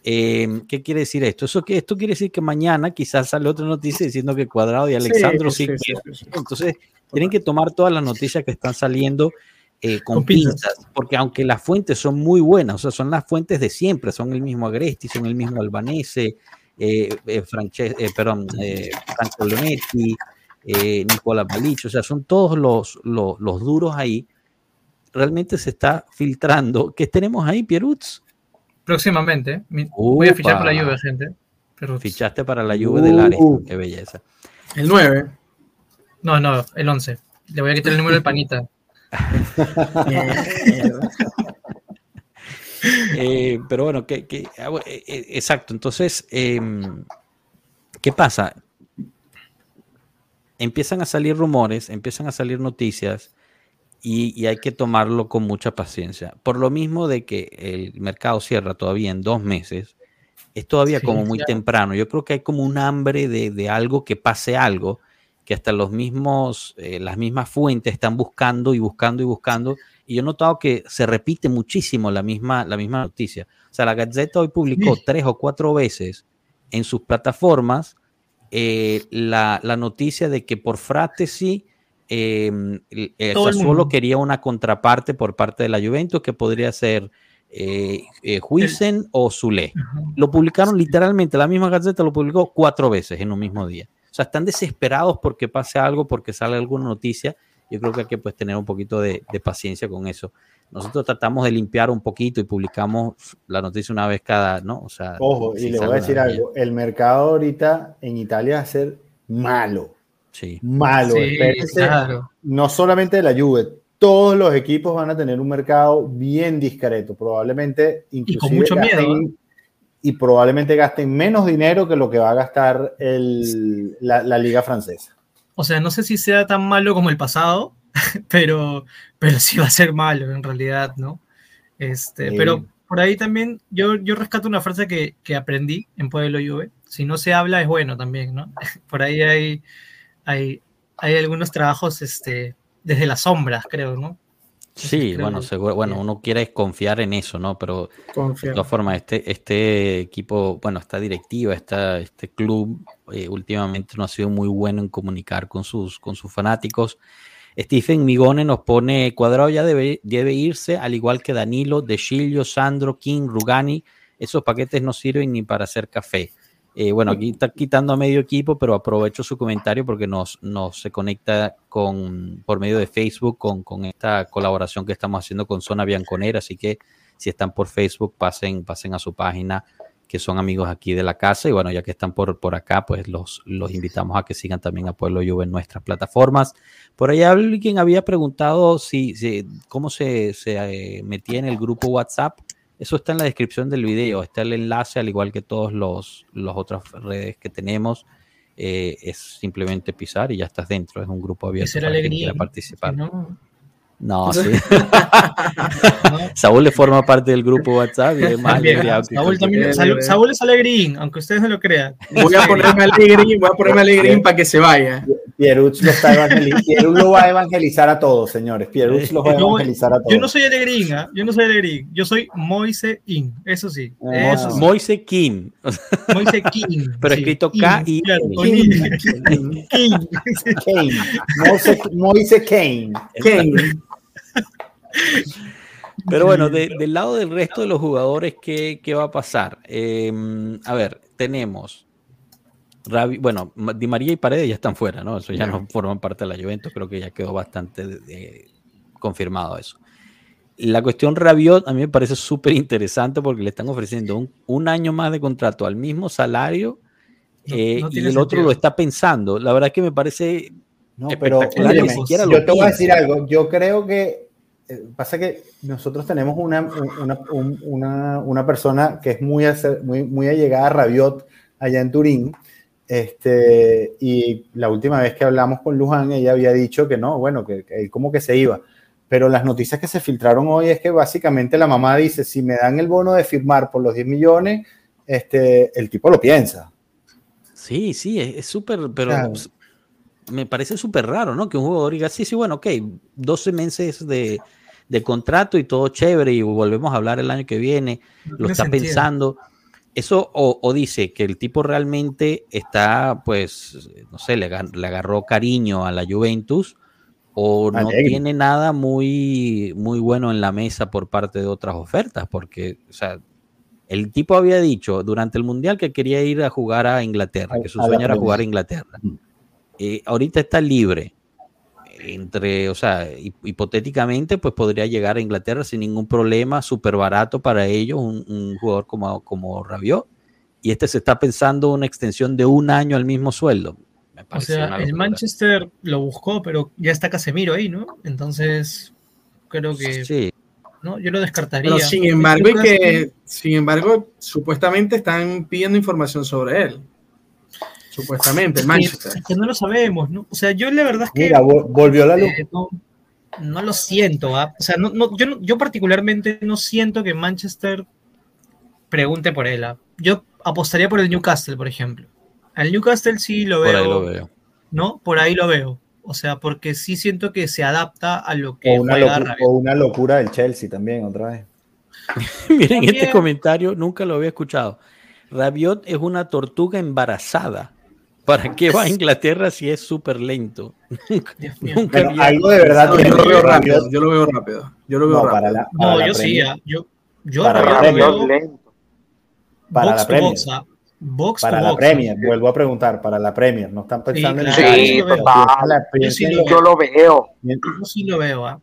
Eh, ¿Qué quiere decir esto? Eso que esto quiere decir que mañana quizás sale otra noticia diciendo que Cuadrado y Alexandro sí, sí, sí. Entonces, tienen que tomar todas las noticias que están saliendo eh, con, Con pinzas. porque aunque las fuentes son muy buenas, o sea, son las fuentes de siempre, son el mismo Agresti, son el mismo Albanese, eh, eh, Frances- eh, perdón, eh, Franco Leonetti, eh, Nicola Balich, o sea, son todos los, los, los duros ahí. Realmente se está filtrando. ¿Qué tenemos ahí, Pierutz? Próximamente. Voy a fichar por la lluvia, gente. Pero, Fichaste para la Juve del Ares. Uh. Qué belleza. El 9. no, no, el 11. Le voy a quitar el número del panita. Eh, pero bueno, que, que- ah, eh, eh, exacto. Entonces, em, ¿qué pasa? Empiezan a salir rumores, empiezan a salir noticias y, y hay que tomarlo con mucha paciencia. Por lo mismo de que el mercado cierra todavía en dos meses, Es todavía Sí, como muy claro. temprano. Yo creo que hay como un hambre de, de algo que pase algo, que hasta los mismos, eh, las mismas fuentes están buscando y buscando y buscando. Y yo he notado que se repite muchísimo la misma, la misma noticia. O sea, la Gazzetta hoy publicó Sí. tres o cuatro veces en sus plataformas eh, la, la noticia de que por Fratesi eh, el- el Todo el Sassuolo quería una contraparte por parte de la Juventus que podría ser eh, eh, o Zule. Lo publicaron literalmente, la misma Gaceta lo publicó cuatro veces en un mismo día. O sea, están desesperados porque pase algo, porque sale alguna noticia. Yo creo que hay que pues, tener un poquito de, de paciencia con eso. Nosotros tratamos de limpiar un poquito y publicamos la noticia una vez cada, ¿no? O sea, Ojo, y le voy a decir algo. El mercado ahorita en Italia va a ser malo. Sí. Malo. Sí, Espérense, claro. no solamente de la Juve, todos los equipos van a tener un mercado bien discreto, probablemente inclusive mucho miedo, gasten- y probablemente gasten menos dinero que lo que va a gastar el- la, la liga francesa. O sea, no sé si sea tan malo como el pasado, pero, pero sí va a ser malo en realidad, ¿no? Este, Sí. Pero por ahí también yo, yo rescato una frase que, que aprendí en Pueblo Juve. Si no se habla es bueno también, ¿no? Por ahí hay, hay, hay algunos trabajos este, desde las sombras, creo, ¿no? Sí, creo bueno, que- seguro, bueno, uno quiere confiar en eso, ¿no? Pero de todas formas, este, este equipo, bueno, esta directiva, esta, este club, eh, últimamente no ha sido muy bueno en comunicar con sus, con sus fanáticos. Stephen Migone nos pone, Cuadrado ya debe, debe irse, al igual que Danilo, De Chilio, Sandro, King, Rugani. Esos paquetes no sirven ni para hacer café. Eh, bueno, aquí está quitando a medio equipo, pero aprovecho su comentario porque nos, nos se conecta con, por medio de Facebook con, con esta colaboración que estamos haciendo con Zona Bianconera. Así que si están por Facebook, pasen, pasen a su página, que son amigos aquí de la casa. Y bueno, ya que están por, por acá, pues los, los invitamos a que sigan también a Pueblo Juve en nuestras plataformas. Por ahí alguien había preguntado si, si- cómo se, se eh, metía en el grupo WhatsApp. Eso está en la descripción del video, está el enlace, al igual que todos los, los otras redes que tenemos. Eh, es simplemente pisar y ya estás dentro. Es un grupo abierto era para alegría. participar. ¿no? No, sí. ¿No? Saúl le forma parte del grupo WhatsApp y es más Saúl, también. Saúl es alegrín, aunque ustedes no lo crean. Voy a ponerme alegrín, voy a ponerme alegrín para que se vaya. Pieruch lo, está lo va a evangelizar a todos, señores. Pieruch los va a evangelizar a todos. Yo no soy alegrín, ¿ah? yo no soy alegrín, yo soy Moise In, eso sí, Ah. eso sí. Moise King, Moise King. pero sí, escrito King, K y claro, N. con I. King. Kane. Moise, Moise Kane. Kane. Pero bueno, de- del lado del resto de los jugadores, ¿qué, qué va a pasar? Eh, a ver, tenemos. Rabi- bueno, Di María y Paredes ya están fuera, ¿no? Eso ya no forman parte de la Juventus, creo que ya quedó bastante de- de- confirmado eso. La cuestión Rabiot a mí me parece súper interesante porque le están ofreciendo un, un año más de contrato al mismo salario eh, no y el otro lo está pensando. La verdad es que me parece No, pero óyeme, ni siquiera lo yo te voy a decir algo. Yo creo que eh, pasa que nosotros tenemos una, una, un- una, una persona que es muy, muy, muy allegada a Rabiot allá en Turín. Este, y la última vez que hablamos con Luján, ella había dicho que no, bueno, que, que él como que se iba. Pero las noticias que se filtraron hoy es que básicamente la mamá dice, si me dan el bono de firmar por los 10 millones, este, el tipo lo piensa. Sí, sí, es súper, pero Claro. me parece súper raro, ¿no? Que un jugador diga, sí, sí, bueno, ok, 12 meses de, de contrato y todo chévere y volvemos a hablar el año que viene, No lo está sentido. pensando. Eso o, o dice que el tipo realmente está, pues, no sé, le, agar- le agarró cariño a la Juventus o no Alegre. tiene nada muy, muy bueno en la mesa por parte de otras ofertas, porque, o sea, el tipo había dicho durante el Mundial que quería ir a jugar a Inglaterra, A- que su sueño era jugar a Inglaterra. Mm. Eh, ahorita está libre. Entre, o sea, hi- hipotéticamente, pues podría llegar a Inglaterra sin ningún problema, súper barato para ellos, un, un jugador como, como Rabiot. Y este se está pensando una extensión de un año al mismo sueldo. Me O sea, el. Manchester lo buscó, pero ya está Casemiro ahí, ¿no? Entonces, creo que Sí, ¿no? yo lo descartaría. Pero sin embargo, y que, sin embargo, supuestamente están pidiendo información sobre él. Supuestamente, el Manchester. es que no lo sabemos, ¿no? O sea, yo la verdad es que Mira, vol- volvió la luz. eh, no, no lo siento, ¿ah? O sea, no, no, yo, particularmente no siento que Manchester pregunte por él. ¿ah? Yo apostaría por el Newcastle, por ejemplo. Al Newcastle sí lo Por veo, ahí lo veo. ¿no? Por ahí lo veo. O sea, porque sí siento que se adapta a lo que O una, juega locu- Rabiot. o una locura del Chelsea también, otra vez. Miren este comentario, nunca lo había escuchado. Rabiot es una tortuga embarazada. ¿Para qué va a Inglaterra si es súper lento? Nunca había- algo de verdad No, yo lo veo rápido, yo lo veo rápido. Yo lo veo No, rápido. para la, para No, yo sí, Premier. ah, yo, yo Para la Rabiot lo Premier. veo lento. Para box la Premier. box. Box Para la Premier, vuelvo a preguntar, para la Premier, no están pensando Sí, en claro. Sí, la- Yo sí lo lo- Yo lo veo. Yo sí lo veo, ah.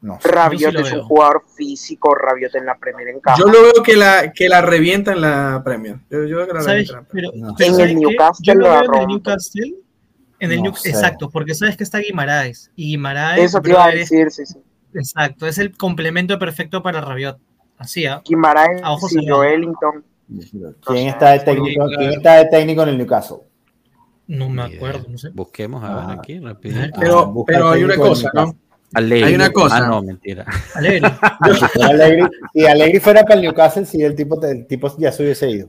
No sé. Rabiot sí es veo. un jugador físico, Rabiot en la Premier en casa. Yo lo veo que la, que la revienta en la Premier. Yo, yo veo que la ¿Sabes? revienta en la Premier. Pero, No. pero En ¿sabes el? Newcastle Yo lo veo en el. Newcastle. En el No New-. Exacto, porque sabes que está Guimaraes. Y Guimaraes, Eso te iba a es- decir, sí, sí. exacto, es el complemento perfecto para Rabiot. Así, ¿ah? Guimaraes A ojos y. Joelinton. ¿Quién está de técnico? sí, ¿Quién claro. está de técnico en el Newcastle? No me acuerdo, no sé. Busquemos a ver Ah. aquí rápido. Pero, Ah, pero hay una cosa, ¿no? Hay una cosa. Ah, no, mentira. Alegre. Si si Allegri fuera para el Newcastle, sí, el tipo, el tipo ya se hubiese ido.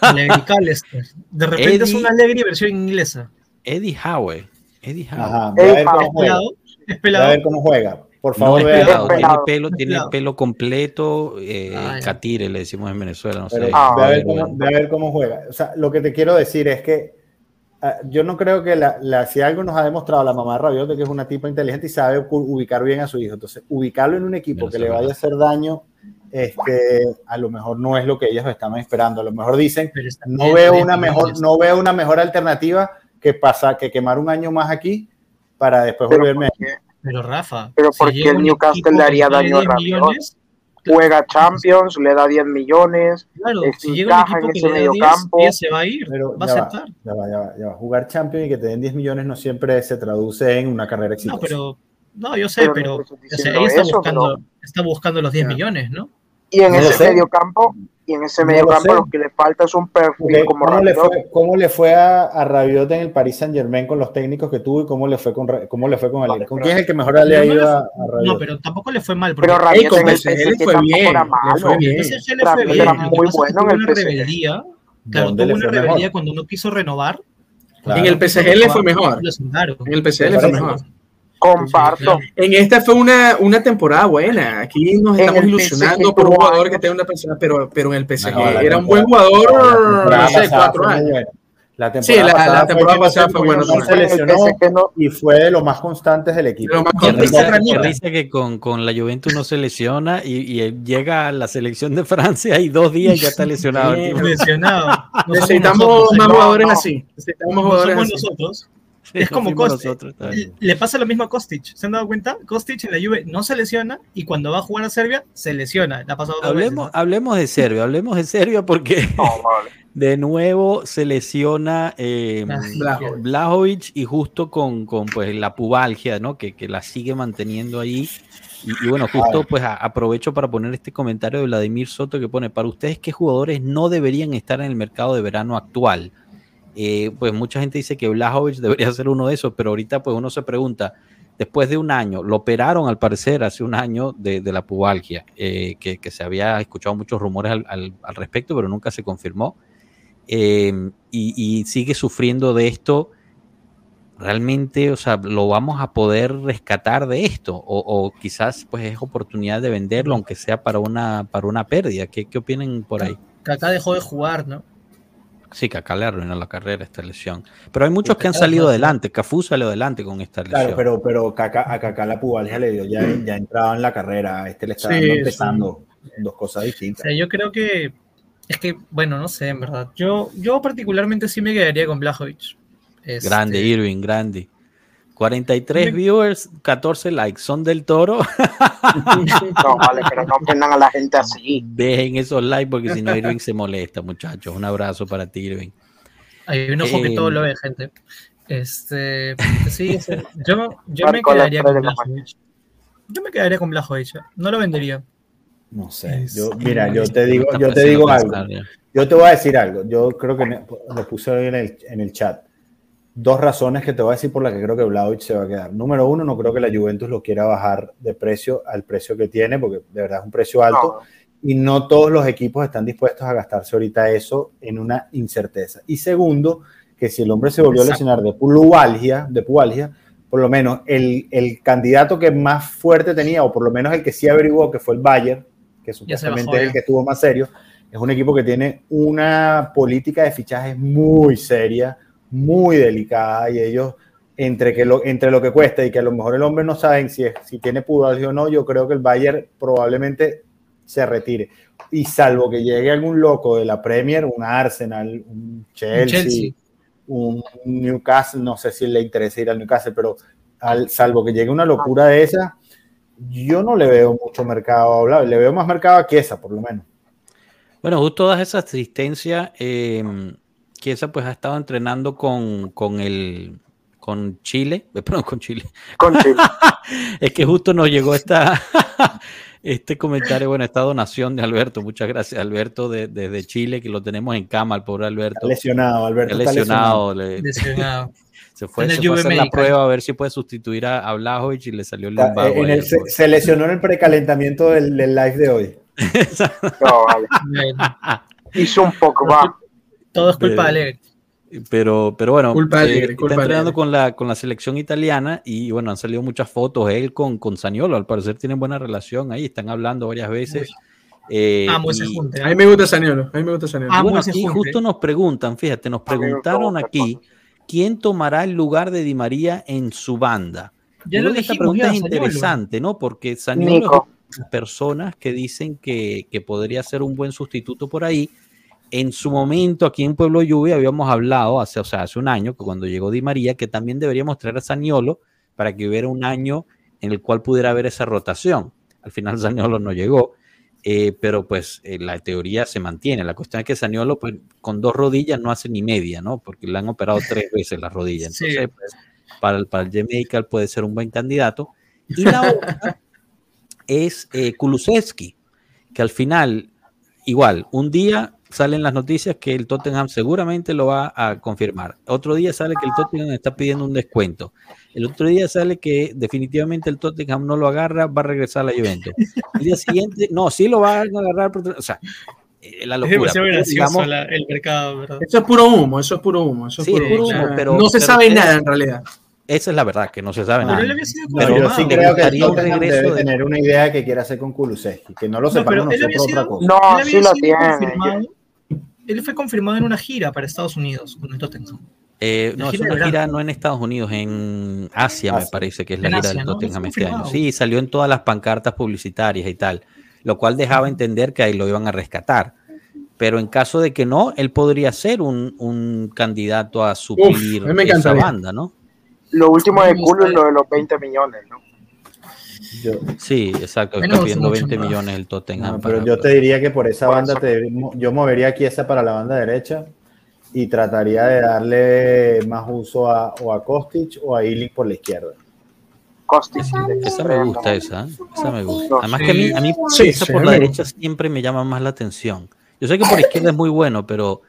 Alegre Calester. De repente es una Alegre versión inglesa. Eddie Howe. Eddie Howe. Ajá, ve a Ey, ver cómo Pau. Es juega. pelado. A ver cómo juega. Por No favor, es pelado, tiene pelo, Es tiene pelado. pelo completo, eh, catire, le decimos en Venezuela, no sé. Pero Ah, ve, a ver cómo, ve a ver cómo juega. O sea, lo que te quiero decir es que yo no creo que la, la- si algo nos ha demostrado la mamá de Rabiot de que es una tipa inteligente y sabe ubicar bien a su hijo. Entonces, ubicarlo en un equipo que le vaya a hacer daño, este, a lo mejor no es lo que ellos estaban esperando. A lo mejor dicen, no veo una mejor, no veo una mejor alternativa que pasar, que quemar un año más aquí para después Pero, volverme. Pero Rafa, Pero si ¿por qué llega el Newcastle le haría daño a 10 Rabiot? millones, Juega Champions, le da 10 millones. Claro, si llega un equipo en que ese le da 10, mediocampo. ella se va a ir, Pero va a va, aceptar. ya va, ya va, ya va. Jugar Champions y que te den 10 millones no siempre se traduce en una carrera exitosa. No, pero no, yo sé, Pero ella está eso, buscando, está buscando los 10 Ya. millones, ¿no? Y en No ese sé. medio campo, y en ese No medio lo campo sé. lo que le falta es un perfil Porque, como ¿cómo, le Rabiot. fue, ¿Cómo le fue a, a Rabiot en el Paris Saint Germain con los técnicos que tuvo y cómo le fue con, cómo le fue con Allegri? ¿Con quién es el que mejor le ha ido le a, Rabiot? No, pero tampoco le fue mal. Porque Pero Rabiot con en el PSG le fue bien, era le malo. fue bien. el PSG le fue bien. era muy bueno en el PSG. Claro, ¿Dónde tuvo le una fue rebeldía cuando no quiso renovar. Claro. En el PSG le fue mejor. En el PSG le fue mejor. Comparto. En esta fue una, una temporada buena. Aquí nos En estamos ilusionando por un jugador años. que tenga una persona, pero, pero en el PSG No, era un temporada- buen jugador, La temporada no sé, cuatro años. La Sí, la- temporada la pasada temporada fue buena no se lesionó PSG no- y fue de los más constantes del equipo. Más ranita. risa que con, con la Juventus no se lesiona y, llega a la selección de Francia y dos días y ya está lesionado. tipo. Lesionado. No Necesitamos nosotros, más jugadores no. así. Necesitamos No jugadores somos así. nosotros. Es como Kostic. Le pasa lo mismo a Kostic. ¿Se han dado cuenta? Kostic en la Juve no se lesiona y cuando va a jugar a Serbia se lesiona. Le ha pasado dos Hablemos, veces. hablemos de Serbia, hablemos de Serbia porque vale. de nuevo se lesiona eh, Ah, Blajovic. Blajovic y justo con, con, pues la pubalgia, ¿no? Que, que la sigue manteniendo ahí. Y, y bueno, justo pues a- aprovecho para poner este comentario de Vladimir Soto que pone, para ustedes, ¿qué jugadores no deberían estar en el mercado de verano actual? Eh, pues mucha gente dice que Blajovic debería ser uno de esos, pero ahorita pues uno se pregunta, después de un año, lo operaron al parecer hace un año de, la pubalgia, eh, que, se había escuchado muchos rumores al, respecto, pero nunca se confirmó. Eh, y, sigue sufriendo de esto. Realmente, o sea, lo vamos a poder rescatar de esto, o, o quizás pues es oportunidad de venderlo, aunque sea para una, para una pérdida. ¿Qué, qué opinan por ahí? Kaká dejó de jugar, ¿no? Sí, Kaká le arruinó la carrera esta lesión. Pero hay muchos que han salido adelante. Cafú salió adelante con esta lesión. Claro, pero, pero Kaká- a Kaká la pubalgia le dio, ya, ya entraba en la carrera, a este le está Sí, empezando, dos cosas O distintas. sea, yo creo que es que, bueno, no sé, en verdad. Yo, yo particularmente sí me quedaría con Blajovic. Este, Grande, Irving, grande. 43 Me- viewers, 14 likes. ¿Son del toro? No, vale, pero no ofendan a la gente así. Dejen esos likes porque si no Irving se molesta, muchachos. Un abrazo para ti, Irving. Hay un ojo que Eh, todo lo ve, gente. Este, sí, sí. yo, yo me quedaría con Blajovic. Yo me quedaría con Blajovic. ¿eh? No lo vendería. No sé, Es- yo, mira, yo te digo, yo te digo algo. Yo te voy a decir algo. Yo creo que lo puse hoy en el, en el chat. Dos razones que te voy a decir por las que creo que Vlahovic se va a quedar. Número uno, no creo que la Juventus lo quiera bajar de precio al precio que tiene, porque de verdad es un precio alto. No, y no todos los equipos están dispuestos a gastarse ahorita eso en una incerteza. Y segundo, que si el hombre se volvió a lesionar de pubalgia, de pubalgia, por lo menos el, el, candidato que más fuerte tenía, o por lo menos el que sí averiguó, que fue el Bayern, que supuestamente es el que estuvo más serio, es un equipo que tiene una política de fichajes muy seria, muy delicada, y ellos, entre, que lo, entre lo que cuesta y que a lo mejor el hombre no saben si, es, si tiene pubalgia o no, yo creo que el Bayern probablemente se retire. Y salvo que llegue algún loco de la Premier, un Arsenal, un Chelsea, un Newcastle, no sé si le interesa ir al Newcastle, pero al, salvo que llegue una locura de esa, yo no le veo mucho mercado a le veo más mercado a Chiesa, por lo menos. Bueno, justo todas esas asistencias, eh, Chiesa pues ha estado entrenando con, con el con Chile, perdón, con Chile. Con Chile. es que justo nos llegó esta este comentario, bueno, esta donación de Alberto. Muchas gracias, Alberto, desde de, Chile, que lo tenemos en cama, el pobre Alberto. Está lesionado, Alberto. Está lesionado. lesionado. se fue, se fue a hacer la prueba a ver si puede sustituir a, a Blajovic y le salió el lumbago. En el, se, lesionó en el precalentamiento del, del live de hoy. no, vale. Hizo un poco más. Todo es culpa de Alegre. Pero, pero bueno, eh, está entrenando con la, con la selección italiana y bueno, han salido muchas fotos él con, con Saniolo. Al parecer tienen buena relación ahí, están hablando varias veces. Eh, Amo ese junte. A mí me gusta Saniolo. A mí me gusta Saniolo. bueno, aquí justo nos preguntan, fíjate, nos preguntaron aquí quién tomará el lugar de Di María en su banda. Yo creo que esta pregunta es interesante, ¿no? Porque Saniolo es personas que dicen que, que podría ser un buen sustituto por ahí en su momento aquí en Pueblo Lluvia habíamos hablado hace, o sea, hace un año, que cuando llegó Di María, que también deberíamos traer a Saniolo para que hubiera un año en el cual pudiera haber esa rotación. Al final Saniolo no llegó, eh, pero pues eh, la teoría se mantiene. La cuestión es que Saniolo pues, con dos rodillas no hace ni media, ¿no? Porque le han operado tres veces las rodillas. Entonces, pues, para, el, para el Medical puede ser un buen candidato. Y la otra es eh, Kulusevski, que al final, igual, un día salen las noticias que el Tottenham seguramente lo va a confirmar. Otro día sale que el Tottenham está pidiendo un descuento. El otro día sale que definitivamente el Tottenham no lo agarra, va a regresar a la Juventus. El día siguiente, no, sí lo va a agarrar. O sea, eh, la locura. Digamos, el mercado, ¿verdad? Eso es puro humo, eso es puro humo. Eso es puro humo, pero, no se sabe nada en realidad. Esa es la verdad, que no se sabe nada. Pero, yo sí creo que el Tottenham debe de... tener una idea que quiere hacer con Kulusevski, que no lo sepamos nosotros otra cosa. No, sí lo tiene él fue confirmado en una gira para Estados Unidos con el Tottenham. Eh, no, es una gira no en Estados Unidos, en Asia, me parece que es la gira del Tottenham este año. Sí, salió en todas las pancartas publicitarias y tal, lo cual dejaba entender que ahí lo iban a rescatar. Pero en caso de que no, él podría ser un, un candidato a suplir esa banda, ¿no? Lo último de culo es lo de los 20 millones, ¿no? sí, exacto. Está pidiendo 20 millones el Tottenham. pero yo te diría que por esa banda te, yo movería aquí esa para la banda derecha y trataría de darle más uso a, o a Kostic o a Illich por la izquierda. Kostic. Esa me gusta, esa. ¿eh? Esa me gusta. Además que a mí, a mí esa por la derecha siempre me llama más la atención. Yo sé que por izquierda es muy bueno, pero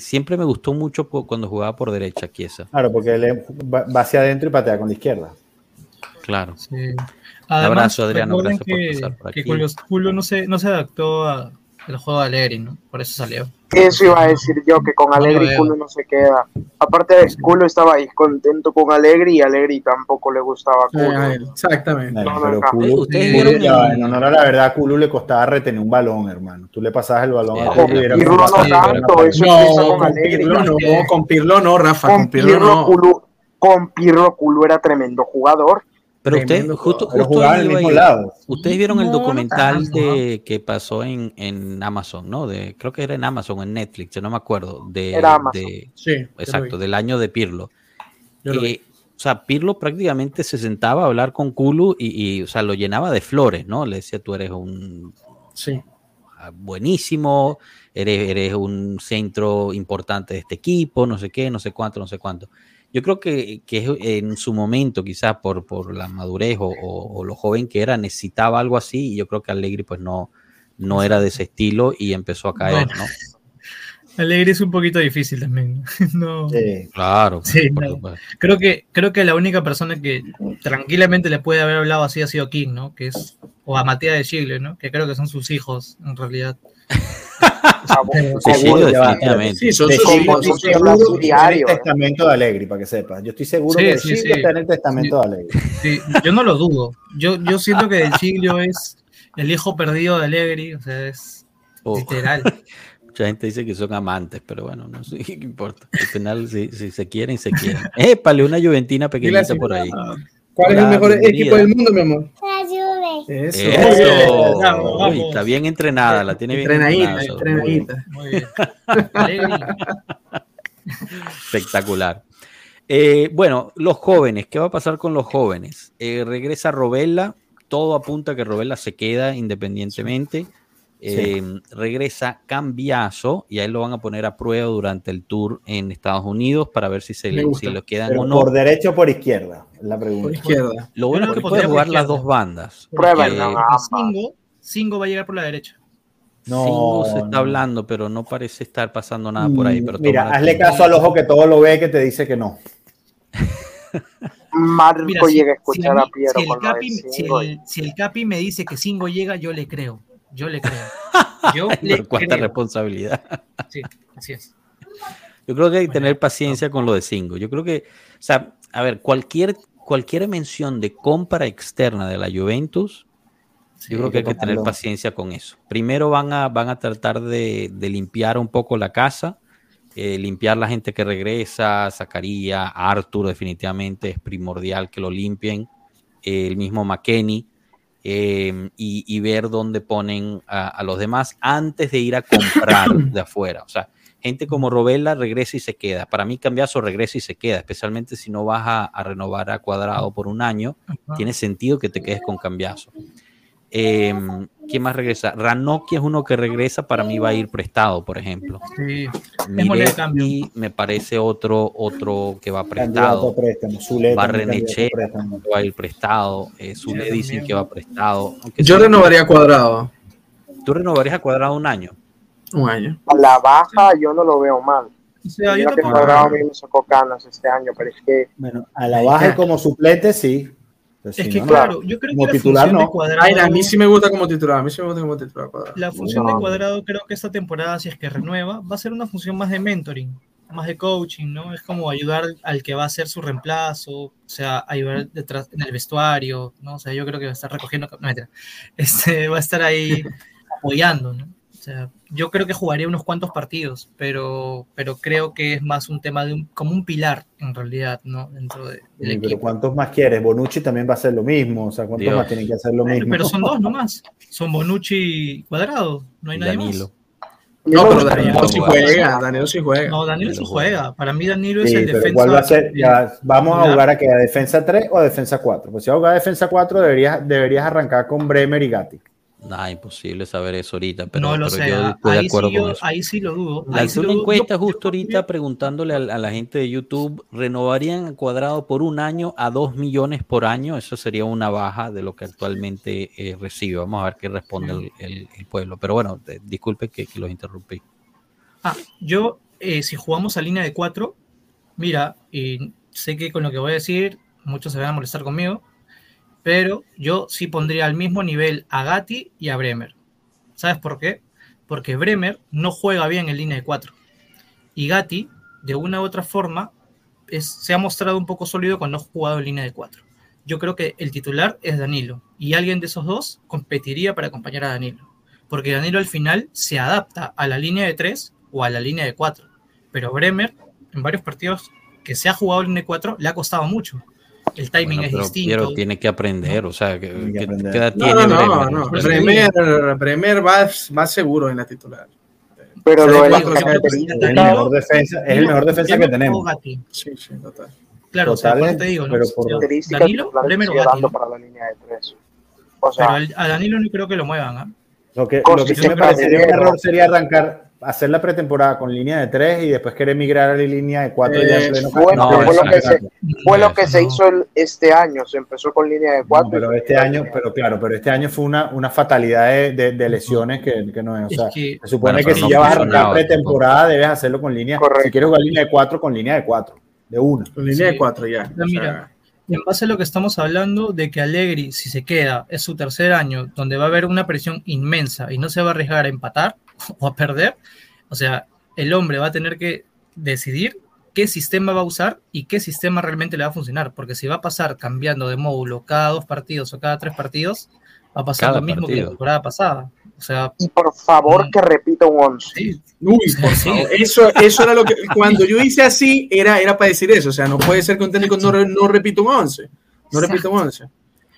siempre me gustó mucho cuando jugaba por derecha, Kiesa. Claro, porque él va hacia adentro y patea con la izquierda. Claro. Sí. Además, Un abrazo, Adriano. Gracias que, por pasar por aquí. Que Julio no se, no se adaptó al juego de Alegri, ¿no? Por eso salió. Eso iba a decir yo, que con Alegri no Culo no se queda. Aparte de Culo estaba ahí contento con Alegri y Alegri tampoco le gustaba Culo. exactamente. No, pero Culo, en honor a la verdad, a Culo le costaba retener un balón, hermano. Tú le pasabas el balón a Con Pirlo no tanto, eso no, con, Pirlo no, con Pirlo no, Rafa, con, Pirlo, no. con Pirlo Culo era tremendo jugador pero usted, justo, Ustedes vieron el documental de, que pasó en, en, Amazon, ¿no? De, creo que era en Amazon o en Netflix, yo no me acuerdo. De, de sí, exacto, del año de Pirlo. Eh, o sea, Pirlo prácticamente se sentaba a hablar con Kulu y, y, o sea, lo llenaba de flores, ¿no? Le decía, tú eres un sí. buenísimo, eres, eres un centro importante de este equipo, no sé qué, no sé cuánto, no sé cuánto. Yo creo que, que en su momento, quizás por, por la madurez o, o, lo joven que era, necesitaba algo así y yo creo que Allegri pues no, no era de ese estilo y empezó a caer, ¿no? Allegri es un poquito difícil también. No. Claro. creo, que, creo que la única persona que tranquilamente le puede haber hablado así ha sido King, ¿no? Que es o a Matías de Chile, ¿no? Que creo que son sus hijos, en realidad. De Chile, definitivamente. Sí, son sus seguro en el diario. testamento de Alegri, para que sepas. Yo estoy seguro Sí, que sí, Chile sí. está en el testamento de Alegri. Sí, yo no lo dudo. Yo, yo siento que el Chilio es el hijo perdido de Allegri, o sea, es Oh, literal. mucha gente dice que son amantes, pero bueno, no sé qué importa. Al final, si, si se quieren, se quieren. Épale, una juventina pequeñita por ahí. ¿Cuál es el mejor bienvenida. equipo del mundo, mi amor? Eso. Eso. Vamos, Uy, vamos. está bien entrenada, la tiene bien Entrenadita, entrenada. Muy bien. entrenadita. Muy bien. Espectacular. Eh, bueno, los jóvenes, ¿qué va a pasar con los jóvenes? Eh, regresa Robella, todo apunta a que Robella se queda independientemente. Eh, regresa Cambiazo y a él lo van a poner a prueba durante el tour en Estados Unidos para ver si se le, si lo quedan Pero o no. por derecha o por izquierda, la Por pregunta. izquierda. Lo bueno es que puede jugar por las dos bandas. Porque Singo, Singo va a llegar por la derecha. No, Singo se está no. hablando, pero no parece estar pasando nada por ahí. Pero Mm, Mira, hazle caso al ojo que todo lo ve que te dice que no. Marco Mira, si, llega a si escuchar a a mí- Piero si el Capi, si el- si el Capi me dice que Singo llega, yo le creo. Yo le creo. Yo le cuánta creo. responsabilidad. Sí, así es. Yo creo que hay que tener paciencia con lo de Singo. Yo creo que, o sea, a ver, cualquier, cualquier mención de compra externa de la Juventus, yo creo que hay que tener paciencia con eso. Primero van a, van a tratar de, de limpiar un poco la casa, eh, limpiar la gente que regresa, Zacarías, Arthur definitivamente es primordial que lo limpien, eh, el mismo McKenny, eh, y, y ver dónde ponen a, a los demás antes de ir a comprar de afuera. O sea, gente como Robella regresa y se queda. Para mí, Cambiazo regresa y se queda, especialmente si no vas a, a renovar a Cuadrado por un año. Tiene sentido que te quedes con Cambiazo. Eh, ¿Quién más regresa? Ranocchi es uno que regresa, para mí va a ir prestado, por ejemplo. Sí. me parece otro, otro que va prestado. a préstamo. Zule también Barrenechea candidato a préstamo. va a ir prestado. Eh, Zule dicen que va prestado. Yo renovaría cuadrado. ¿Tú renovarías a Cuadrado un año? Un año. A la baja yo no lo veo mal. O sea, yo Mira que Cuadrado a mí me sacó canas este año, pero es que Bueno, a la baja y como suplente, sí. Es si que no, claro, yo creo Como que la titular, función de. Cuadrado, Ay, a mí sí me gusta como titular. A mí sí me gusta como titular cuadrado. la función No. de Cuadrado creo que esta temporada, si es que renueva, va a ser una función más de mentoring, más de coaching, ¿no? Es como ayudar al que va a ser su reemplazo, o sea, ayudar detrás en el vestuario, ¿no? O sea, yo creo que va a estar recogiendo, no, este, va a estar ahí apoyando, ¿no? O sea, yo creo que jugaría unos cuantos partidos, pero, pero creo que es más un tema de un, como un pilar, en realidad, ¿no? Dentro de- del Sí, pero. ¿cuántos más quieres? Bonucci también va a hacer lo mismo. O sea, ¿cuántos Dios. más tienen que hacer lo mismo? pero son dos nomás, son Bonucci y Cuadrado, no hay nadie Danilo. más. No, pero Danilo sí juega. Danilo sí juega. No, Danilo sí juega. Para mí Danilo es Sí, el defensa. ¿cuál va a ser? Ya, vamos a jugar a que a defensa 3 o a defensa 4. Pues si vas a jugar a defensa 4, deberías, deberías arrancar con Bremer y Gatti. Nah, imposible saber eso ahorita, pero, no lo pero sé. yo ah, estoy de ahí, acuerdo sí con yo, eso. ahí sí lo dudo. ahí Lancé sí una dudo. encuesta justo yo- ahorita preguntándole a, a la gente de YouTube, ¿renovarían a Cuadrado por un año a 2 millones por año? Eso sería una baja de lo que actualmente eh, recibe. Vamos a ver qué responde el, el- el pueblo. Pero bueno, eh, disculpe que, que los interrumpí. Ah, yo, eh, si jugamos a línea de cuatro, mira, y sé que con lo que voy a decir, muchos se van a molestar conmigo, pero yo sí pondría al mismo nivel a Gatti y a Bremer. ¿Sabes por qué? Porque Bremer no juega bien en línea de cuatro. Y Gatti, de una u otra forma, se ha mostrado un poco sólido cuando ha jugado en línea de cuatro. Yo creo que el titular es Danilo. Y alguien de esos dos competiría para acompañar a Danilo. Porque Danilo al final se adapta a la línea de tres o a la línea de cuatro. Pero Bremer, en varios partidos que se ha jugado en línea de cuatro, le ha costado mucho. El timing Bueno, es pero distinto. Piero tiene que aprender, o sea, que, que que- aprender. ¿qué edad No, tiene no, no, Bremer? no. Bremer, Bremer va, va seguro en la titular. pero lo de características- Es el mejor defensa, es el mejor defensa que o tenemos. Sí, sí, total. Claro, o sea, Total, por eso te digo, ¿no? pero O sea, por- características Danilo, Bremer o Gatti. para la línea de tres. O Pero sea, al- a Danilo no creo que lo muevan, ¿ah? Lo que, lo que sí me parecería un error sería arrancar, hacer la pretemporada con línea de 3 y después querer migrar a la línea de 4 ya Eh, pleno fue- No, fue lo que se, fue lo que Eso se no. hizo el- este año. Se empezó con línea de No, cuatro. pero este año, pero claro, pero este año fue una, una fatalidad de, de- de lesiones que, que no es. O Es sea, que- se supone Bueno, que si no ya vas a arrancar pretemporada, debes hacerlo con línea. Correcto. Si quieres jugar línea de 4, con línea de 4, de una. Con línea Sí. de cuatro ya. No, O sea, mira, en base a lo que estamos hablando de que Allegri, si se queda, es su tercer año, donde va a haber una presión inmensa y no se va a arriesgar a empatar o a perder, o sea, el hombre va a tener que decidir qué sistema va a usar y qué sistema realmente le va a funcionar, porque si va a pasar cambiando de módulo cada dos partidos o cada tres partidos, va a pasar Cada lo mismo que la temporada pasada. O sea, Y por favor Mm. que repita un 11. sí, Uy, por Sí. favor. Eso, eso era lo que. Cuando yo hice así, era, era para decir eso. O sea, no puede ser que un técnico no, no repita un 11. No repita un 11.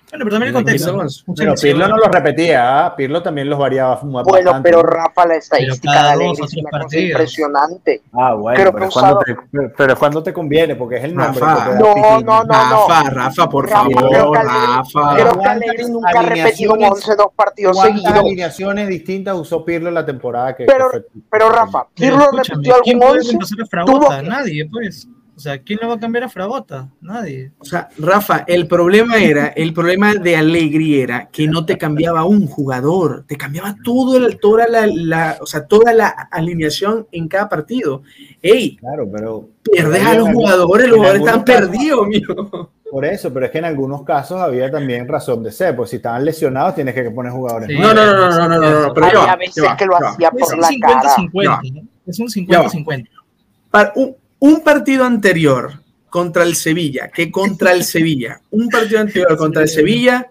Bueno, pero también el contexto. ¿no? Pero. Pirlo no lo repetía, ¿ah? Pirlo también los variaba muy Bueno, bastante. pero Rafa, la estadística de o es una cosa impresionante. Ah, bueno, pero, que es cuando usado- te, pero- cuando te conviene, porque es el nombre. Rafa. que te da No, Pitín. no, no. Rafa, Rafa, por Rafa, favor, creo que Rafa. Creo que ¿Cuántas Allegri nunca ha repetido un alineaciones- 11 dos partidos ¿Cuántas seguidos. alineaciones distintas usó Pirlo en la temporada que Pero- que fue- Pero Rafa, Pirlo repitió ¿quién algún puede 11. reemplazar a Tuvo Nadie, pues. O sea, ¿quién le va a cambiar a Fragota? Nadie. O sea, Rafa, el problema era, el problema de Allegri era que no te cambiaba un jugador, te cambiaba todo el- toda la, la- o sea, toda la alineación en cada partido. Ey, Claro, pero. pierdes pero a los jugadores, los jugadores están casos- perdidos, mijo. Por eso, pero es que en algunos casos había también razón de ser, pues si estaban lesionados tienes que poner jugadores. Sí. No, no, no, no, no, no, no, no, pero ya Había va, veces que lo hacía Es por un la cara. 50-50. ¿no? Es un 50-50. Un, partido anterior contra el Sevilla, que contra el Sevilla, un partido anterior contra el Sevilla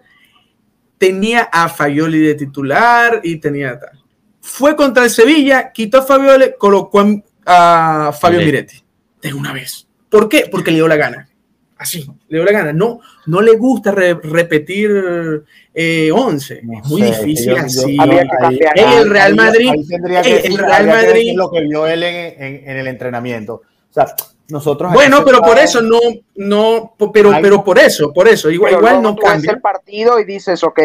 tenía a Fagioli de titular y tenía tal. Fue contra el Sevilla, quitó a Fagioli, colocó a, a Fabio Miretti. De una vez. ¿Por qué? Porque le dio la gana. Así, le dio la gana. No, no le gusta re- repetir eh, 11. No es muy sé, difícil yo- yo- así. Había que ahí- cambiar. Ey, el Real Madrid, ahí tendría que ey, el decir- Real que Madrid- lo que vio él en, en- en el entrenamiento. O sea, nosotros. Bueno, pero por eso no, no, pero, Hay- pero por eso, por eso, igual, igual no cambia. el partido y dices, ok,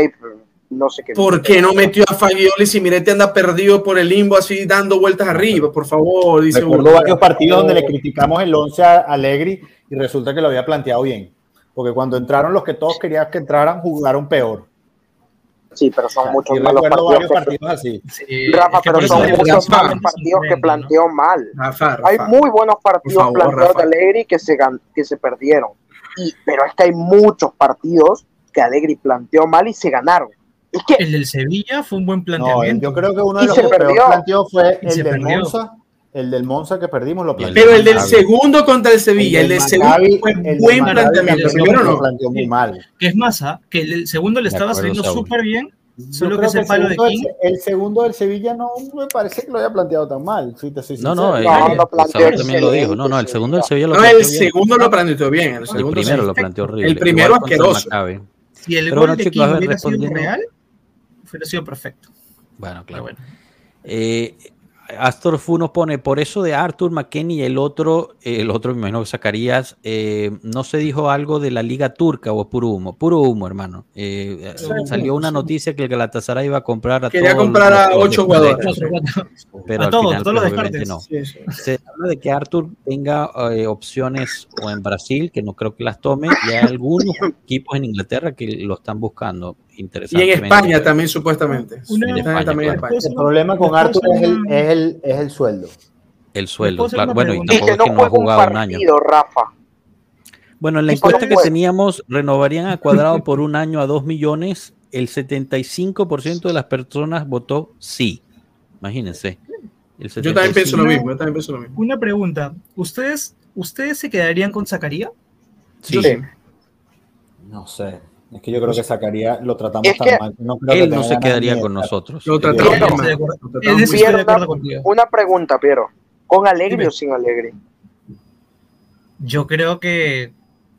no sé qué. ¿Por qué no metió a Fagioli si Mirete anda perdido por el limbo así dando vueltas arriba? Por favor, dice Recuerdo uno. varios partidos donde le criticamos el 11 a Allegri y resulta que lo había planteado bien. Porque cuando entraron los que todos querían que entraran, jugaron peor. Sí, pero son muchos malos partidos. varios que- partidos así. Sí, Rafa, es que pero son muchos Rafa, malos partidos que 50, ¿no? planteó mal. Rafa, Rafa. Hay muy buenos partidos favor, planteados Rafa. de Allegri que se, gan- que se perdieron. Y, pero es que hay muchos partidos que Allegri planteó mal y se ganaron. Es que El del Sevilla fue un buen No, planteamiento. yo creo que uno de los que peor perdió. planteó fue Y se el del perdió. Monza. El del Monza que perdimos lo el planteó. Pero el del segundo contra el Sevilla, el, del segundo fue el del buen planteamiento. también, Primero lo no. planteó muy mal. Que es más, ¿ah? que el segundo le estaba acuerdo, saliendo súper bien. Solo que ese el palo de segundo King. del- el segundo del Sevilla no me parece que lo haya planteado tan mal. Si te soy No, no, No, también lo dijo. No, no, el segundo del. Sevilla lo No, planteó el bien. segundo lo planteó bien. El El primero sí. lo planteó horrible. El primero el asqueroso. Si el Pero gol bueno, de chicos, King hubiera sido real, hubiera sido perfecto. Bueno, claro. bueno. Eh, Astor Fu nos pone, por eso de Arthur McKenny y el otro, eh, el otro me imagino que Zacarías, eh, no se dijo algo de la liga turca o es puro humo, puro humo, hermano. Eh, Sí, salió una sí. noticia que el Galatasaray iba a comprar a Quería todos comprar los- a los ocho cuatro. pero a al todos, final, todos los pues, descartes. no. Sí, sí. Se habla de que Arthur tenga eh, opciones o en Brasil, que no creo que las tome, y hay algunos equipos en Inglaterra que lo están buscando. Y en. España también, supuestamente. Una- En También- España, también en claro. España. El problema con Arthur es el, es, el, es el sueldo. El sueldo, ¿Puedo hacer claro. Bueno, y tampoco es que no ha un jugado un año. Rafa. Bueno, en la encuesta que teníamos, renovarían a Cuadrado por un año a 2 millones. El 75% de las personas votó sí. Imagínense. El Yo también pienso lo 75. mismo. Yo también pienso lo mismo. Una pregunta. ¿Ustedes, ¿Ustedes se quedarían con Zacarías? Sí. Sí. No sé. Es que yo creo que sacaría, lo tratamos Es tan que mal. No creo que Él no tenga se quedaría con nosotros. Lo tratamos Piero, mal. Lo tratamos eso muy contigo. Una pregunta, Piero. ¿Con Alegre Dime. o sin Alegre? Yo creo que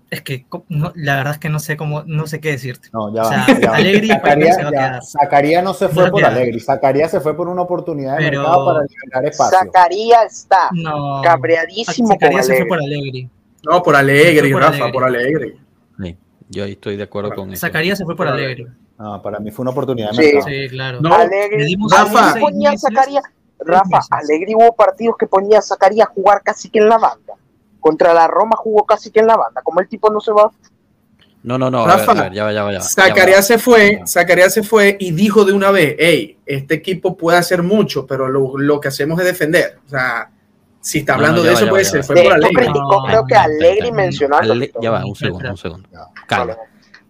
es que no, la verdad es que no sé cómo, no sé qué decirte. No, ya O va. sea, ya. Alegri Zacarías, se va a ya. Zacarías no se fue No por. Alegri. Zacarías se fue por una oportunidad de Pero- mercado para liberar espacio. Zacarías está No. cabreadísimo con Zacarías se fue por Alegri. No, por por Rafa, Alegre. por Alegre. Sí, yo ahí estoy de acuerdo con eso. Zacarías se fue por Alegri. No, para mí fue una oportunidad de Sí. mercado. Sí, claro. No, Alegre. Rafa. ponía. Zacarías. Rafa. Alegre hubo partidos que ponía a Zacarías a jugar casi que en la banda. Contra la Roma jugó casi que en la banda. Como el tipo no se va. No, no, no. A ver, Rafa, a ver, ya va, ya va, ya va. Zacarías se fue. Zacarías se fue y dijo de una vez, hey, este equipo puede hacer mucho, pero lo, lo que hacemos es defender. O sea, Si está hablando no, de va, eso, ya pues va, se ya fue De por criticó, No, creo que no, Allegri mencionando. Ale- ya va, un segundo, un segundo. Calma. Vale.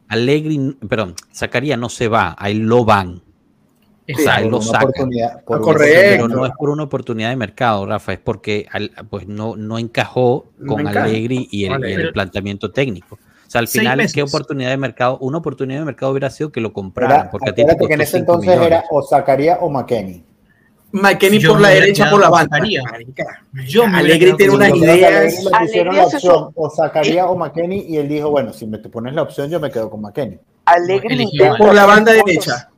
Allegri, perdón, Zacarías no se va, ahí lo van. O sea, ahí lo sacan. por Ah, correcto. Pero no es por una oportunidad de mercado, Rafa, es porque pues no, no encajó con encaja. Allegri y el, Vale. el planteamiento técnico. O sea, al final. ¿qué oportunidad de mercado? Una oportunidad de mercado hubiera sido que lo compraran, Era- porque a ti te acuérdate que en ese entonces era o Zacarías o McKenny. McKenny por la derecha, por la banda. Yo hubiera tiene unas que ideas. O Zacarías o McKenny y él dijo, bueno, si me te pones la opción yo me quedo con McKenny. Intenta Por la banda derecha.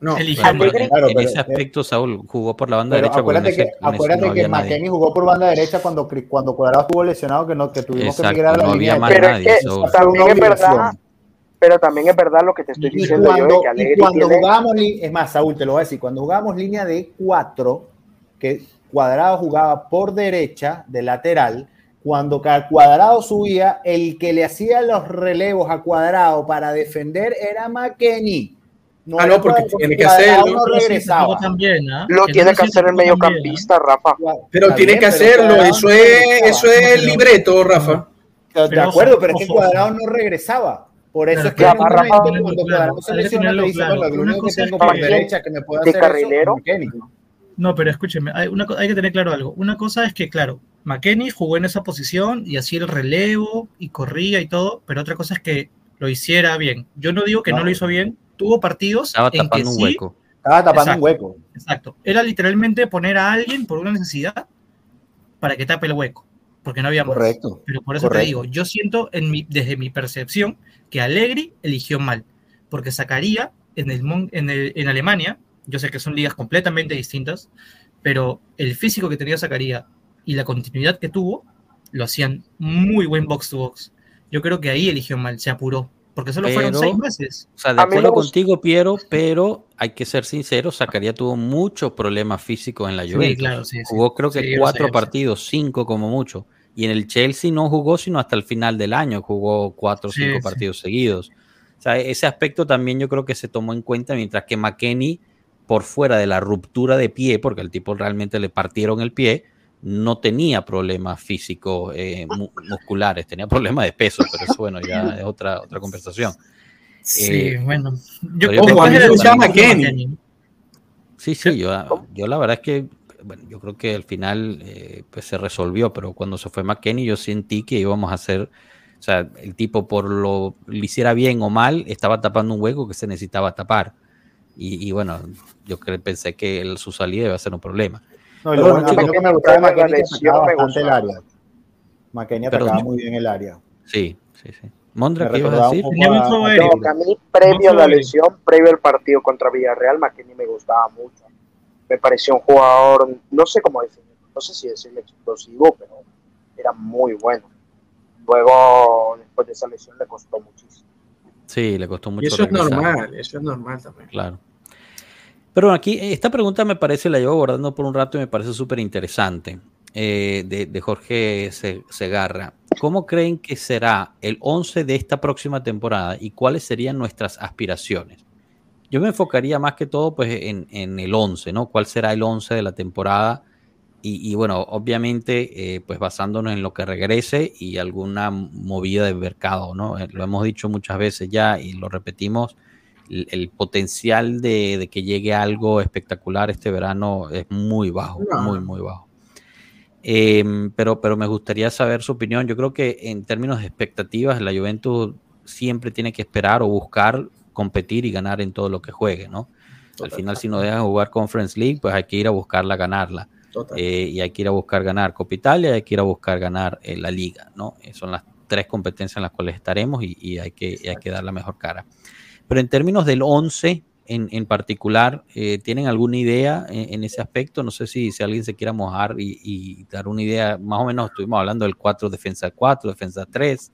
No. Claro, en pero- ese aspecto, Saúl jugó por la banda Pero derecha. acuérdate en que, ese- en ese acuérdate no que. McKenny jugó por banda derecha cuando, cuando Cuadrado estuvo lesionado, que, no, que tuvimos Exacto, que migrar a la no línea había de más Pero es que también una es verdad. Pero también es verdad lo que te estoy Y diciendo yo, cuando, que y cuando tiene... li- es más, Saúl, te lo voy a decir, cuando jugábamos línea de cuatro, que Cuadrado jugaba por derecha, de lateral, cuando Cuadrado subía, el que le hacía los relevos a Cuadrado para defender era McKenny. Ah, no, porque tiene que Cuadrado hacerlo. no regresaba. también, ¿ah? Lo Que tiene no que hacer el mediocampista, Rafa. Pero tiene bien, que hacerlo. Eso no es, eso es el libreto, Rafa. De acuerdo, pero es que Cuadrado no regresaba. Por eso es que en un momento cuando tenerlo te dice, claro. bueno, lo único que tengo por que- derecha que me puede de hacer carrilero. No, pero escúcheme, hay, una, hay que tener claro algo. Una cosa es que, claro, McKenny jugó en esa posición y hacía el relevo y corría y todo, pero otra cosa es que lo hiciera bien. Yo no digo que no, No. lo hizo bien, tuvo partidos Estaba en que tapando un sí, hueco. Estaba tapando Exacto. un hueco. Exacto. Era literalmente poner a alguien por una necesidad para que tape el hueco, porque no había más. Correcto. Pero por eso correcto. te digo, yo siento en mi, desde mi percepción que Allegri eligió mal, porque sacaría en, el, en, el- en Alemania, yo sé que son ligas completamente distintas, pero el físico que tenía Zacaría y la continuidad que tuvo lo hacían muy buen box to box. Yo creo que ahí eligió mal, se apuró, porque solo fueron Pero- seis meses. O sea, de acuerdo contigo, Piero, pero hay que ser sincero, Zacarías tuvo muchos problemas físicos en la Sí, Juventus. claro, sí, sí. Jugó creo que Sí, cuatro partidos, cinco como mucho. Y en el Chelsea no jugó sino hasta el final del año, jugó cuatro o Sí, cinco sí. partidos seguidos. O sea, ese aspecto también yo creo que se tomó en cuenta, mientras que McKenny, por fuera de la ruptura de pie, porque al tipo realmente le partieron el pie, no tenía problemas físicos eh, mu- musculares, tenía problemas de peso, pero eso bueno, ya es otra, otra conversación. Sí, Eh, bueno. yo también- de McKenny. Sí, sí, yo, yo la verdad es que, bueno, yo creo que al final eh, pues se resolvió, pero cuando se fue McKenny yo sentí que íbamos a hacer, o sea, el tipo por lo, lo hiciera bien o mal, estaba tapando un hueco que se necesitaba tapar. Y, y bueno, yo pensé que el- su salida iba a ser un problema. No, Pero lo, bueno, lo que me gustaba de la McKenny es que lesión atacaba me bastante el área. McKenny Perdón. atacaba muy bien el área. Sí, sí, sí. Mondra, Me ¿qué ibas a decir? a-. No, que a mí, previo a la lesión, previo al partido contra Villarreal, McKenny me gustaba mucho. Me pareció un jugador, no sé cómo decirlo, no sé si decirle explosivo, pero era muy bueno. Luego, después de esa lesión, le costó muchísimo. Sí, le costó mucho. Y eso es normal, eso es normal también. Claro. Pero aquí, esta pregunta me parece, la llevo abordando por un rato y me parece súper interesante, eh, de, de Jorge Se- Segarra. ¿Cómo creen que será el 11 de esta próxima temporada y cuáles serían nuestras aspiraciones? Yo me enfocaría más que todo pues, en, en el 11, ¿no? ¿Cuál será el 11 de la temporada? Y, y bueno, obviamente, eh, pues basándonos en lo que regrese y alguna movida de mercado, ¿no? Eh, Lo hemos dicho muchas veces ya y lo repetimos el, el potencial de, de que llegue algo espectacular este verano es muy bajo, muy, muy bajo. Eh, pero, pero me gustaría saber su opinión. Yo creo que en términos de expectativas, la Juventus siempre tiene que esperar o buscar competir y ganar en todo lo que juegue, ¿no? Al final, si no dejan jugar Conference League, pues hay que ir a buscarla, ganarla. Eh, y hay que ir a buscar ganar Copa Italia hay que ir a buscar ganar eh, la Liga, ¿no? Eh, son las tres competencias en las cuales estaremos y, y hay, que, y hay que dar la mejor cara. Pero en términos del 11 en, en particular, eh, ¿tienen alguna idea en, en, ese aspecto? No sé si, si alguien se quiera mojar y, y, dar una idea. Más o menos estuvimos hablando del 4, defensa 4, defensa 3.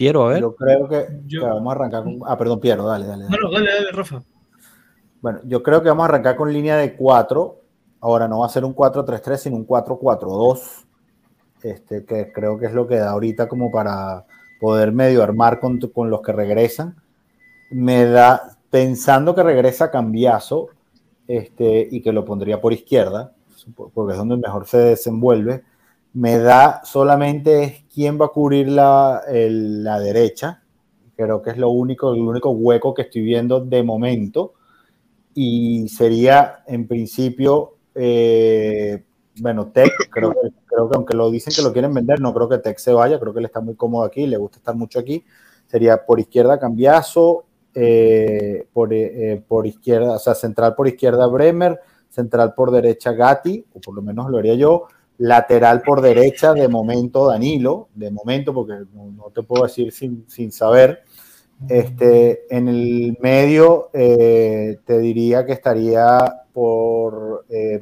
Piero, a ver. Yo creo que, Yo- que vamos a arrancar con. Ah, perdón, Piero, dale, dale. No, dale. no, dale, dale, Rafa. Bueno, yo creo que vamos a arrancar con línea de 4. Ahora no va a ser un 4-3-3, sino un 4-4-2. Este, que creo que es lo que da ahorita como para poder medio armar con, con los que regresan. Me da, pensando que regresa Cambiazo este, y que lo pondría por izquierda, porque es donde mejor se desenvuelve, me da solamente quién va a cubrir la, la derecha. Creo que es lo único, el único hueco que estoy viendo de momento. Y sería, en principio, eh, bueno, Tech, creo que, creo que aunque lo dicen que lo quieren vender, no creo que Tech se vaya, creo que él está muy cómodo aquí, le gusta estar mucho aquí. Sería por izquierda Cambiazo, eh, por, eh, por izquierda, o sea, central por izquierda Bremer, central por derecha Gatti, o por lo menos lo haría yo, lateral por derecha de momento Danilo, de momento, porque no, te puedo decir sin, sin saber. Este, en el medio eh, te diría que estaría por, eh,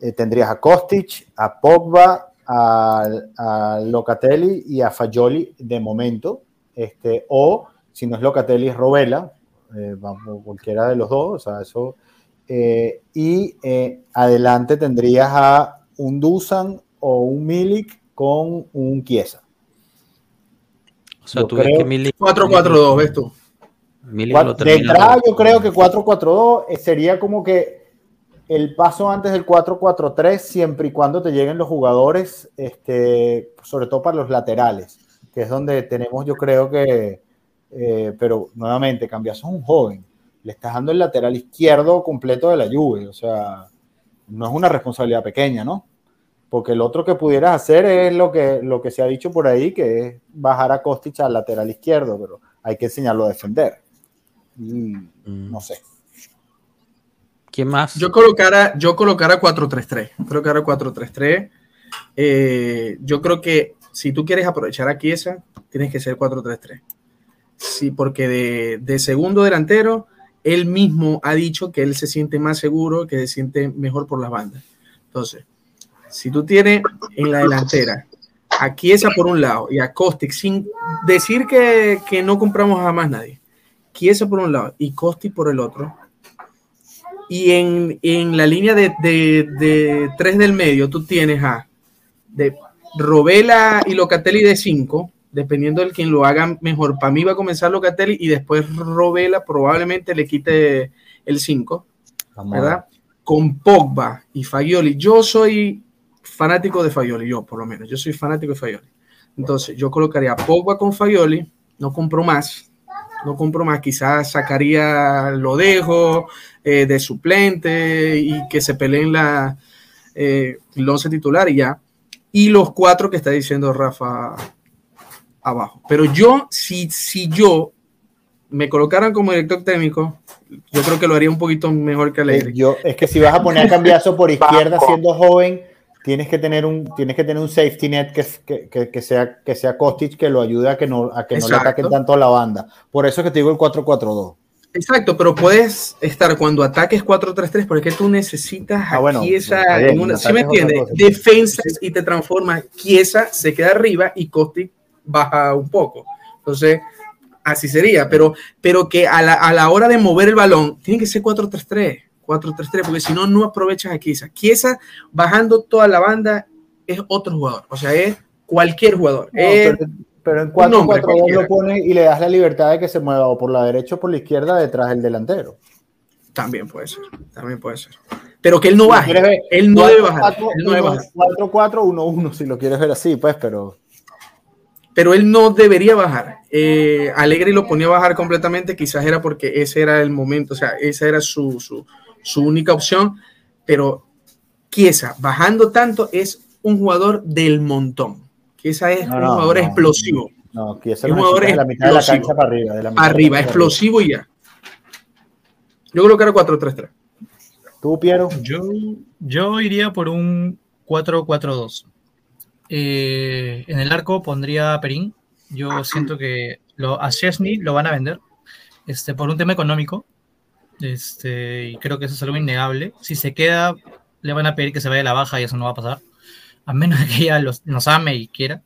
eh, tendrías a Kostic, a Pogba, a, Locatelli y a Fagioli de momento, este, o si no es Locatelli es Robela, eh, cualquiera de los dos, o sea, eso. y adelante tendrías a un Dusan o un Milik con un Chiesa. O sea, Yo tú ves que Milik, 4-4-2, ¿ves tú? Milik lo De entrada, yo creo que 4-4-2 eh, sería como que el paso antes del 4-4-3, siempre y cuando te lleguen los jugadores, este, sobre todo para los laterales, que es donde tenemos, yo creo que, eh, pero nuevamente, cambias a un joven, le estás dando el lateral izquierdo completo de la Juve, o sea, no es una responsabilidad pequeña, ¿no? Porque el otro que pudieras hacer es lo que, lo que se ha dicho por ahí, que es bajar a Kostic al lateral izquierdo, pero hay que enseñarlo a defender. Y Mm. no sé. ¿Quién más? Yo colocara, yo colocara 4-3-3. Colocara 4-3-3. Eh, yo creo que si tú quieres aprovechar a Chiesa, tienes que ser 4-3-3. Sí, porque de, de segundo delantero, él mismo ha dicho que él se siente más seguro, que se siente mejor por las bandas. Entonces, si tú tienes en la delantera a Chiesa por un lado y a Kostic, sin decir que, que no compramos a más nadie, Chiesa por un lado y Kostic por el otro, y en, en la línea de, de, tres del medio, tú tienes a de Robela y Locatelli de 5, dependiendo del quien lo haga mejor. Para mí va a comenzar Locatelli y después Robela probablemente le quite el 5, Vamos a ver. ¿verdad? Con Pogba y Fagioli. Yo soy fanático de Fagioli, yo por lo menos. Yo soy fanático de Fagioli. Entonces, yo colocaría a Pogba con Fagioli, no compro más, no compro más, quizás sacaría lo dejo eh, de suplente y que se peleen la eh, el once titular y ya. Y los cuatro que está diciendo Rafa abajo. Pero yo, si, si yo me colocaran como director técnico, yo creo que lo haría un poquito mejor que Alegre. yo, es que si vas a poner a cambiazo por izquierda siendo joven, tienes que tener un, tienes que tener un safety net que, que, que- que sea, que sea Kostic que lo ayude a que no, a que no le ataquen tanto a la banda. Por eso es que te digo el 4-4-2. Exacto, pero puedes estar cuando ataques 4-3-3 porque tú necesitas Ah, bueno, aquí esa, está bien, en una- un ¿sí me entiendes? Defensas y te transformas, Chiesa se queda arriba y Kostic baja un poco. Entonces, así sería, pero, pero que a la, a la hora de mover el balón, tiene que ser 4-3-3, 4-3-3, porque si no, no aprovechas a Chiesa. Chiesa bajando toda la banda es otro jugador, o sea, es cualquier jugador. No, Es- pero, pero en un hombre 4-4-2 cualquiera. lo pones y le das la libertad de que se mueva o por la derecha o por la izquierda detrás del delantero. También puede ser, también puede ser. Pero que él no baje, quieres ver, él no debe bajar. 4-4-1, Él no debe bajar. 4-4-1-1, si lo quieres ver así, pues, pero pero él no debería bajar. Eh, Alegre lo ponía a bajar completamente, quizás era porque ese era el momento, o sea, esa era su, su, su única opción, pero Chiesa, bajando tanto, es un jugador del montón. Chiesa es No, un no, jugador no. explosivo, no, aquí es un jugador de la mitad de la explosivo. cancha para arriba. De la mitad de la arriba, cancha para explosivo y ya. Yo creo que era 4-3-3. ¿Tú, Piero? Yo, yo iría por un 4-4-2. Eh, en el arco pondría a Perín. Yo siento que lo, a Chesney lo van a vender este, por un tema económico. Este, y creo que eso es algo innegable. Si se queda, le van a pedir que se vaya a la baja y eso no va a pasar. A menos de que ella los, nos ame y quiera.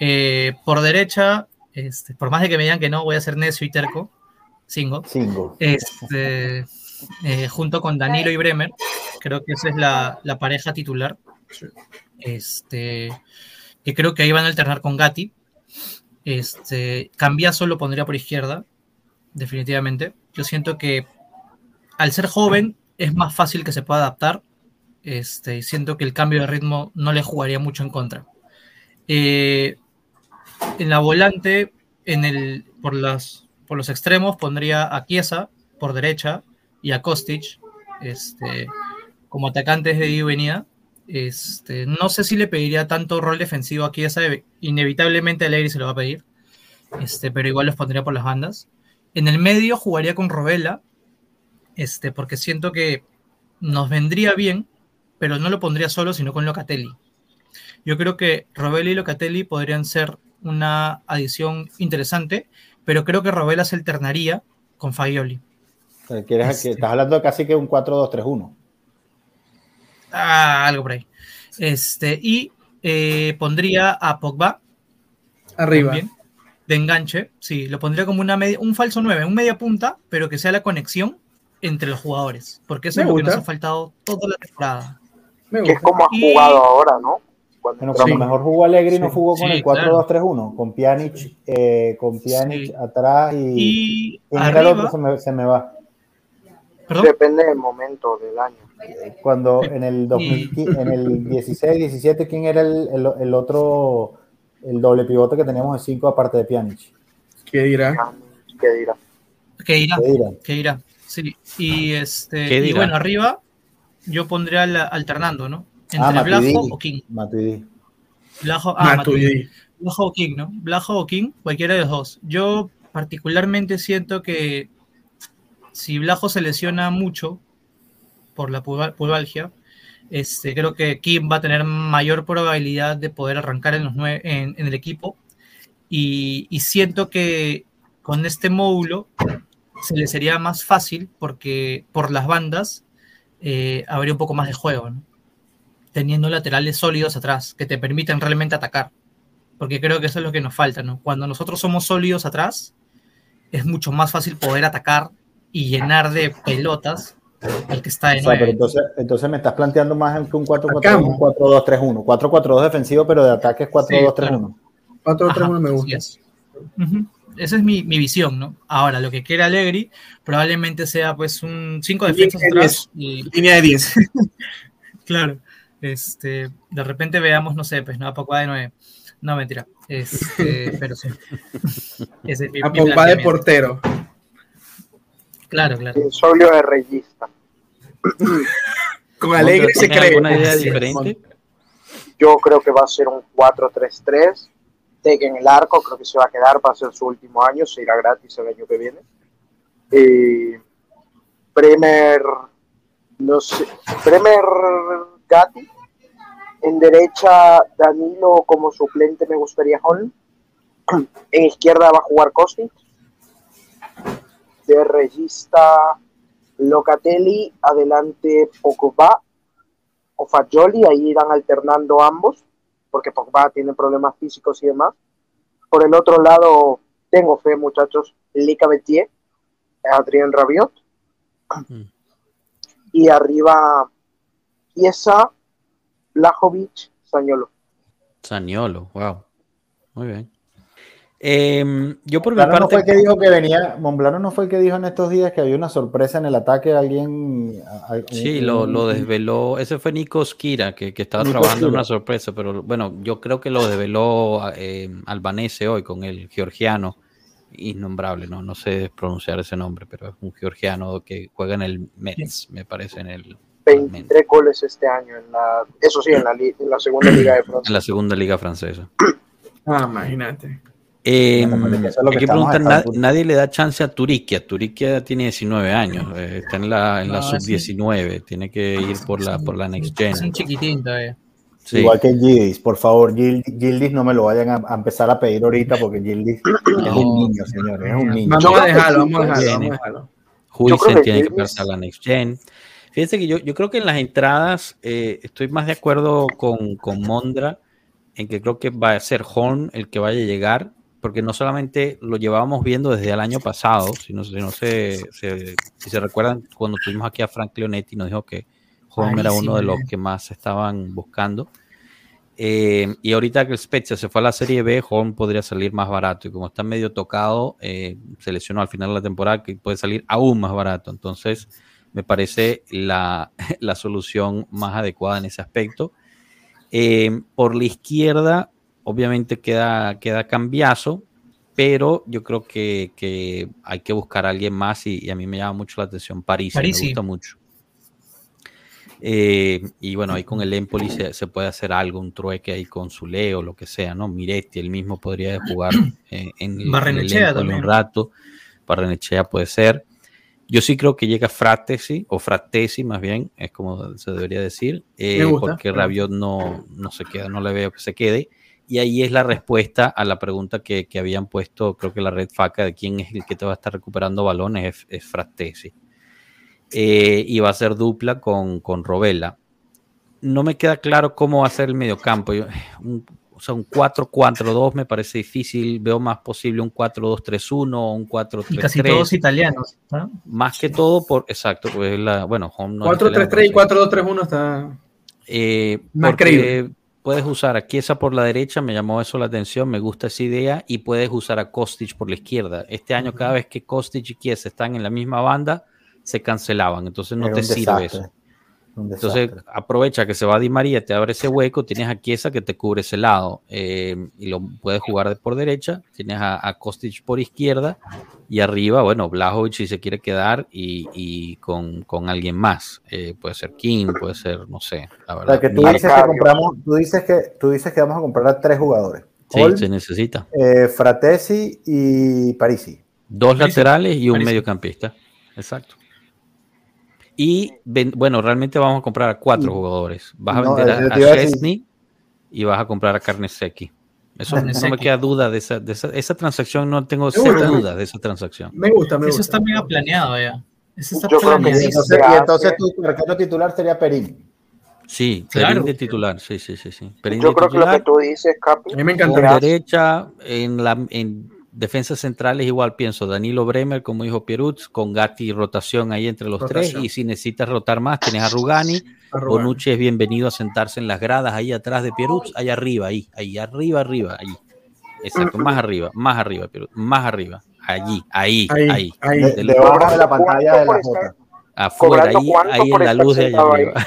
Eh, por derecha, este, por más de que me digan que no, voy a ser necio y terco. Cinco. Cinco. Este, eh, junto con Danilo y Bremer, creo que esa es la, la pareja titular. Este, que creo que ahí van a alternar con Gatti. Este, Cambiaso lo pondría por izquierda, definitivamente. Yo siento que al ser joven es más fácil que se pueda adaptar. Este, siento que el cambio de ritmo no le jugaría mucho en contra. Eh, en la volante, en el, por, las, por los extremos, pondría a Chiesa por derecha y a Kostic este, como atacantes de ida y venida. Este, no sé si le pediría tanto rol defensivo a Chiesa, inevitablemente Alegri se lo va a pedir, este, pero igual los pondría por las bandas. En el medio jugaría con Robela, este, porque siento que nos vendría bien, pero no lo pondría solo, sino con Locatelli. Yo creo que Robela y Locatelli podrían ser una adición interesante, pero creo que Robela se alternaría con Fagioli. ¿Quieres, este. Estás hablando de casi que un 4-2-3-1. Ah, algo por ahí. Este, y eh, pondría a Pogba. Arriba. de enganche, sí, lo pondría como una media, un falso 9, un media punta, pero que sea la conexión entre los jugadores, porque eso es lo que nos ha faltado toda la temporada. Que es como ha jugado ahora, ¿no? Bueno, a lo mejor jugó Alegre y no jugó con el 4-2-3-1 con Pjanic, eh, con Pjanic atrás y, y arriba, se me, se me va. Depende del momento del año. Cuando en el, 2015, en el 16, 17, ¿quién era el, el, el, otro, el doble pivote que teníamos de 5 aparte de Pjanic? ¿Qué dirá? ¿Qué dirá? ¿Qué dirá? ¿Qué dirá? ¿Qué dirá? Sí, y, este, y bueno, arriba yo pondría la, alternando, ¿no? Entre ah, Blajo o King. Matuidi. Blajo, ah, Matuidi. Blajo o King, ¿no? Blajo o King, cualquiera de los dos. Yo particularmente siento que si Blajo se lesiona mucho por la pubalgia, este, creo que Kim va a tener mayor probabilidad de poder arrancar en, los en, el equipo. Y, siento que con este módulo se le sería más fácil porque por las bandas eh, habría un poco más de juego, teniendo laterales sólidos atrás que te permiten realmente atacar. Porque creo que eso es lo que nos falta, ¿no? Cuando nosotros somos sólidos atrás, es mucho más fácil poder atacar y llenar de pelotas al que está de nuevo. entonces, entonces me estás planteando más que un 4-4-1, 4-2-3-1. 4-4-2 defensivo, pero de ataque es 4-2-3-1. 4-2-3-1 me gusta. Esa es mi, mi, visión, ¿no? Ahora, lo que quiere Allegri probablemente sea pues un 5 defensas atrás. Y... Línea de 10. claro. Este, de repente veamos, no sé, pues, ¿no? A Pogba de 9. No, mentira. Este, pero sí. Ese es mi, a Pogba de portero. Claro, claro. El solio de reyista. Con Alegre se cree. ¿Alguna idea diferente? Yo creo que va a ser un 4-3-3. Teque en el arco, creo que se va a quedar para ser su último año, se irá gratis el año que viene. Eh, Bremer, no sé, Bremer Gatti. En derecha, Danilo como suplente me gustaría Holm. En izquierda va a jugar Kostic de regista Locatelli, adelante Pogba o Fagioli, ahí irán alternando ambos, porque Pogba tiene problemas físicos y demás. Por el otro lado, tengo fe, muchachos, Lica Betier, Adrien Rabiot, y arriba Chiesa, Lajovic, Sañolo. Sañolo, wow. Muy bien. Eh, yo por Monblano mi parte. No fue el que dijo que venía. Monblano no fue el que dijo en estos días que había una sorpresa en el ataque de alguien. Sí, lo, lo, desveló. Ese fue Nico Skira, que, que estaba trabajando en una sorpresa, pero bueno, yo creo que lo desveló eh, Albanese hoy con el georgiano. Innombrable, ¿no? No sé pronunciar ese nombre, pero es un georgiano que juega en el Mets, me parece, en el. 23 goles este año, en la, eso sí, en la, en la segunda liga de Francia. En la segunda liga francesa. Ah, imagínate. Eh, nadie le da chance a Turiquia. Turiquia tiene 19 años, eh, está en la, en la sub-19, tiene que ir por la, por la Next Gen. Es un chiquitín todavía. Igual que Gildis, por favor, Gildis no me lo vayan a, empezar a pedir ahorita porque Gildis es un niño, señores, es un niño. Vamos a dejarlo, vamos a dejarlo. Vamos tiene que pasar la Next Gen. Fíjense que yo, yo creo que en las entradas eh, estoy más de acuerdo con, con Mondra en que creo que va a ser Horn el que vaya a llegar porque no solamente lo llevábamos viendo desde el año pasado, sino si no se, si se recuerdan cuando tuvimos aquí a Frank Leonetti nos dijo que Holm era uno de los que más estaban buscando. Eh, y ahorita que el Spezia se fue a la Serie B, Holm podría salir más barato. Y como está medio tocado, eh, se lesionó al final de la temporada, que puede salir aún más barato. Entonces, me parece la, la solución más adecuada en ese aspecto. Eh, por la izquierda, obviamente queda, queda cambiazo, pero yo creo que, que hay que buscar a alguien más y, y, a mí me llama mucho la atención París, me gusta mucho. Eh, y bueno, ahí con el Empoli se, se, puede hacer algo, un trueque ahí con su Leo, lo que sea, ¿no? Miretti, él mismo podría jugar eh, en, en, el un rato. Barrenechea puede ser. Yo sí creo que llega Fratesi, o Fratesi más bien, es como se debería decir, eh, porque Rabiot no, no se queda, no le veo que se quede. Y ahí es la respuesta a la pregunta que, que habían puesto, creo que la red FACA, de quién es el que te va a estar recuperando balones, es, es Fratesi. Eh, y va a ser dupla con, con Robela. No me queda claro cómo va a ser el mediocampo. Yo, un, o sea, un 4-4-2 me parece difícil. Veo más posible un 4-2-3-1 o un 4-3-3. Y casi todos italianos. ¿no? Más que todo por. Exacto, pues la. Bueno, Home no 4-3-3 y 4-2-3-1 está. Eh, más creíble. Puedes usar a Chiesa por la derecha, me llamó eso la atención, me gusta esa idea, y puedes usar a Kostic por la izquierda. Este año, cada vez que Kostic y Chiesa están en la misma banda, se cancelaban, entonces no te sirve eso. Entonces aprovecha que se va Di María, te abre ese hueco, tienes a Chiesa que te cubre ese lado eh, y lo puedes jugar por derecha, tienes a, a, Kostic por izquierda y arriba, bueno, Blajovic si se quiere quedar y, y con, con, alguien más, eh, puede ser King, puede ser, no sé, la verdad. O sea, que tú, dices que compramos, tú, dices que, tú dices que vamos a comprar a tres jugadores. Sí, Hall, se necesita. Eh, Fratesi y Parisi. Dos Parisi. laterales y un Parisi. mediocampista, exacto. Y bueno, realmente vamos a comprar a cuatro jugadores. Vas a no, vender a, a Chesney y vas a comprar a Carnesecchi. Eso no me queda duda de esa, de esa, esa transacción, no tengo cero dudas de esa transacción. Me gusta, me Eso gusta. está mega planeado ya. Eso está Yo creo que sí, entonces, y entonces tu arquero titular sería Perín. Sí, claro. Perín de titular, sí, sí, sí. sí. Perín Yo creo titular, que lo que tú dices, Capi. A mí me encanta. Por derecha, en la en defensas centrales igual pienso Danilo Bremer, como dijo Pierutz, con Gatti rotación ahí entre los rotación. tres, y si necesitas rotar más, tienes a Rugani, a Rugani. Bonucci es bienvenido a sentarse en las gradas ahí atrás de Pierutz, ahí arriba, ahí, ahí arriba, arriba, ahí. Exacto, más arriba, más arriba, Pierutz, más arriba, allí, ahí, ahí. ahí. ahí. De, debajo de la pantalla de la foto. Afuera, ahí, ahí en la luz de allá arriba.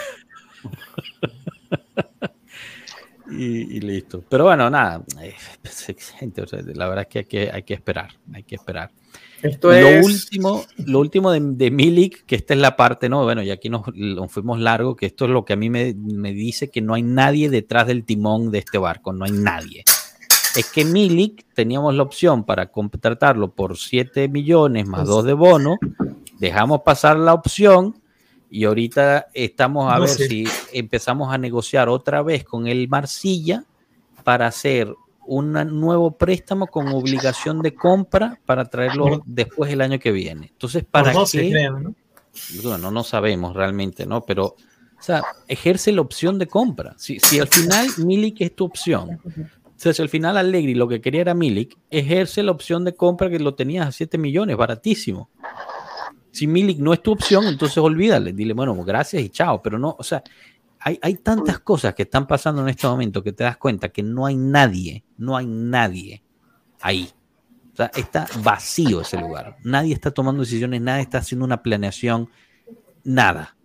Y, y, listo. Pero bueno, nada, gente, o sea, la verdad es que hay que, hay que esperar, hay que esperar. Esto lo es... último, lo último de, de, Milik, que esta es la parte, no, bueno, y aquí nos, nos, fuimos largo, que esto es lo que a mí me, me, dice que no hay nadie detrás del timón de este barco, no hay nadie. Es que Milik teníamos la opción para contratarlo por 7 millones más 2 de bono, dejamos pasar la opción y ahorita estamos a no ver sé. si empezamos a negociar otra vez con el Marsilla para hacer un nuevo préstamo con obligación de compra para traerlo después el año que viene. Entonces, ¿para 12, qué? ¿no? Bueno, no sabemos realmente, ¿no? Pero, o sea, ejerce la opción de compra. Si, si al final Milik es tu opción, o sea, si al final Allegri lo que quería era Milik, ejerce la opción de compra que lo tenías a 7 millones, baratísimo. Si Milik no es tu opción, entonces olvídale, dile, bueno, gracias y chao, pero no, o sea, hay, hay, tantas cosas que están pasando en este momento que te das cuenta que no hay nadie, no hay nadie ahí. O sea, está vacío ese lugar. Nadie está tomando decisiones, nadie está haciendo una planeación, nada.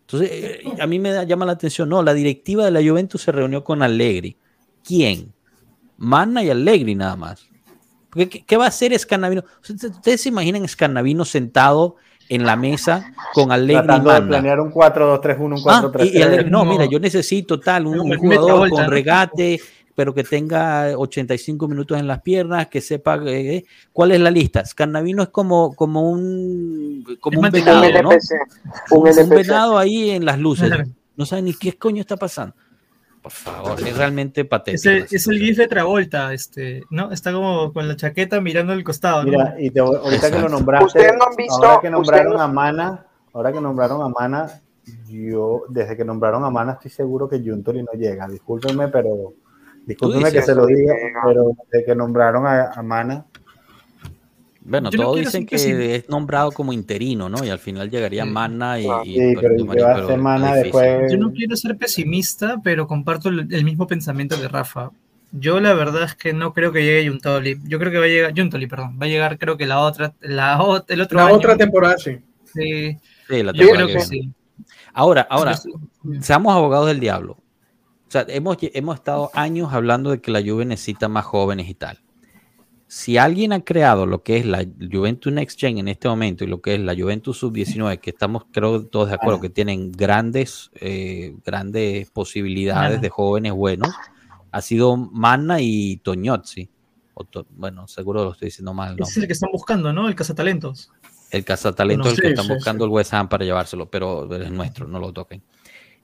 Entonces, eh, a mí me da, llama la atención, no, la directiva de la Juventus se reunió con Allegri. ¿Quién? Manna y Allegri nada más. ¿Qué, qué va a hacer Scanavino? ¿Ustedes se imaginan Scanavino sentado en la mesa con Allegri Tratando de planear un 4-2-3-1, un 4-3-3. Ah, y, y Allegri, no, mira, yo necesito tal, un, un jugador con regate, pero que tenga 85 minutos en las piernas, que sepa eh, cuál es la lista. Scarnavino es como, como un, como un venado, un ¿no? Un, un, venado ahí en las luces. No sabe ni qué coño está pasando. Por favor, es realmente patético. Es el, es el GIF de Travolta, este, ¿no? Está como con la chaqueta mirando al costado. Mira, y te, ahorita Exacto. que lo nombraste, ¿Ustedes no han visto, ahora que nombraron a Mana, ahora que nombraron a Mana, yo, desde que nombraron a Mana, estoy seguro que Juntoli no llega. Discúlpenme, pero discúlpenme que se lo diga, pero desde que nombraron a, a Mana, bueno, Yo todos no dicen que, que es nombrado como interino, ¿no? Y al final llegaría Mana y. Sí, y, pero, pero, va a ser Mana después. Yo no quiero ser pesimista, pero comparto el, el, mismo pensamiento de Rafa. Yo la verdad es que no creo que llegue Juntoli. Yo creo que va a llegar. Juntoli, perdón. Va a llegar, creo que la otra. La, el otro la año. otra temporada, sí. Sí, Sí, la yo temporada creo que sí. Ahora, ahora, Yo sí. seamos abogados del diablo. O sea, hemos, hemos estado años hablando de que la Juve necesita más jóvenes y tal. Si alguien ha creado lo que es la Juventus Next Gen en este momento y lo que es la Juventus Sub-19, que estamos creo todos de acuerdo que tienen grandes, eh, grandes posibilidades Mana. de jóvenes buenos, ha sido Manna y Toñozzi. To- bueno, seguro lo estoy diciendo mal. ¿no? Ese es el que están buscando, ¿no? El cazatalentos. El cazatalento No, es el que están sí, buscando el West Ham para llevárselo, pero es nuestro, no lo toquen.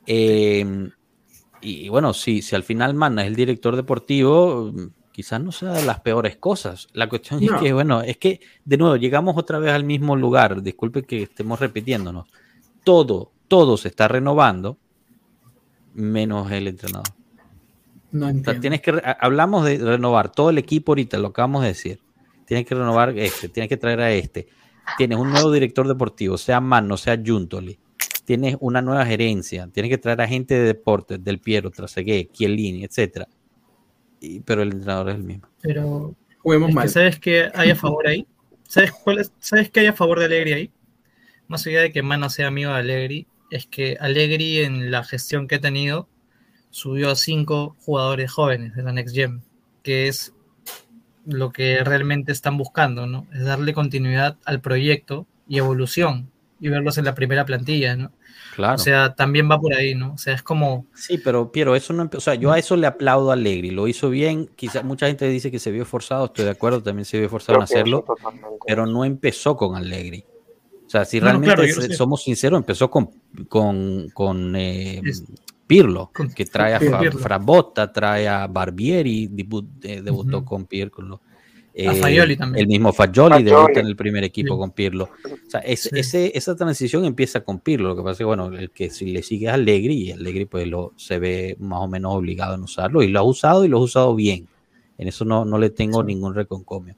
Eh, y bueno, si, si al final Manna es el director deportivo, quizás no sea de las peores cosas. La cuestión No. es que, bueno, es que de nuevo llegamos otra vez al mismo lugar. Disculpe que estemos repitiéndonos. Todo, todo se está renovando, menos el entrenador. No O sea, entiendo. tienes que hablamos de renovar todo el equipo ahorita, lo acabamos de decir. Tienes que renovar este, tienes que traer a este. Tienes un nuevo director deportivo, sea Mano, sea Juntoli. Tienes una nueva gerencia, tienes que traer a gente de deportes, del Piero, Trasegué, Chiellini, etcétera. Y- pero el entrenador es el mismo. Pero Juguemos es mal. que ¿sabes qué hay a favor ahí? ¿Sabes, cuál es- ¿Sabes qué hay a favor de Allegri ahí? Más allá de que Mana sea amigo de Allegri, es que Allegri en la gestión que ha tenido subió a cinco jugadores jóvenes de la Next Gen, que es lo que realmente están buscando, ¿no? Es darle continuidad al proyecto y evolución y verlos en la primera plantilla, ¿no? Claro. O sea, también va por ahí, ¿no? O sea, es como, sí, pero Piero, eso no o sea, yo a eso le aplaudo a Allegri, lo hizo bien. Quizá mucha gente dice que se vio forzado, estoy de acuerdo, también se vio forzado en hacerlo. pero no empezó con Allegri. O sea, si No, no, realmente claro, somos sinceros, empezó con, con, con eh, Es- Pirlo, con- que trae a Fra-. Frabotta, trae a Barbieri, eh, debutó Ujú. con Pirlo. A Fagioli también. El mismo Fagioli, debuta en el primer equipo Sí. con Pirlo. O sea, es- Sí. ese, esa transición empieza con Pirlo. Lo que pasa es que, bueno, el que si le sigue a Allegri, y Allegri pues lo, se ve más o menos obligado en usarlo, y lo ha usado y lo ha usado bien. En eso no, no le tengo Sí. ningún reconcomio.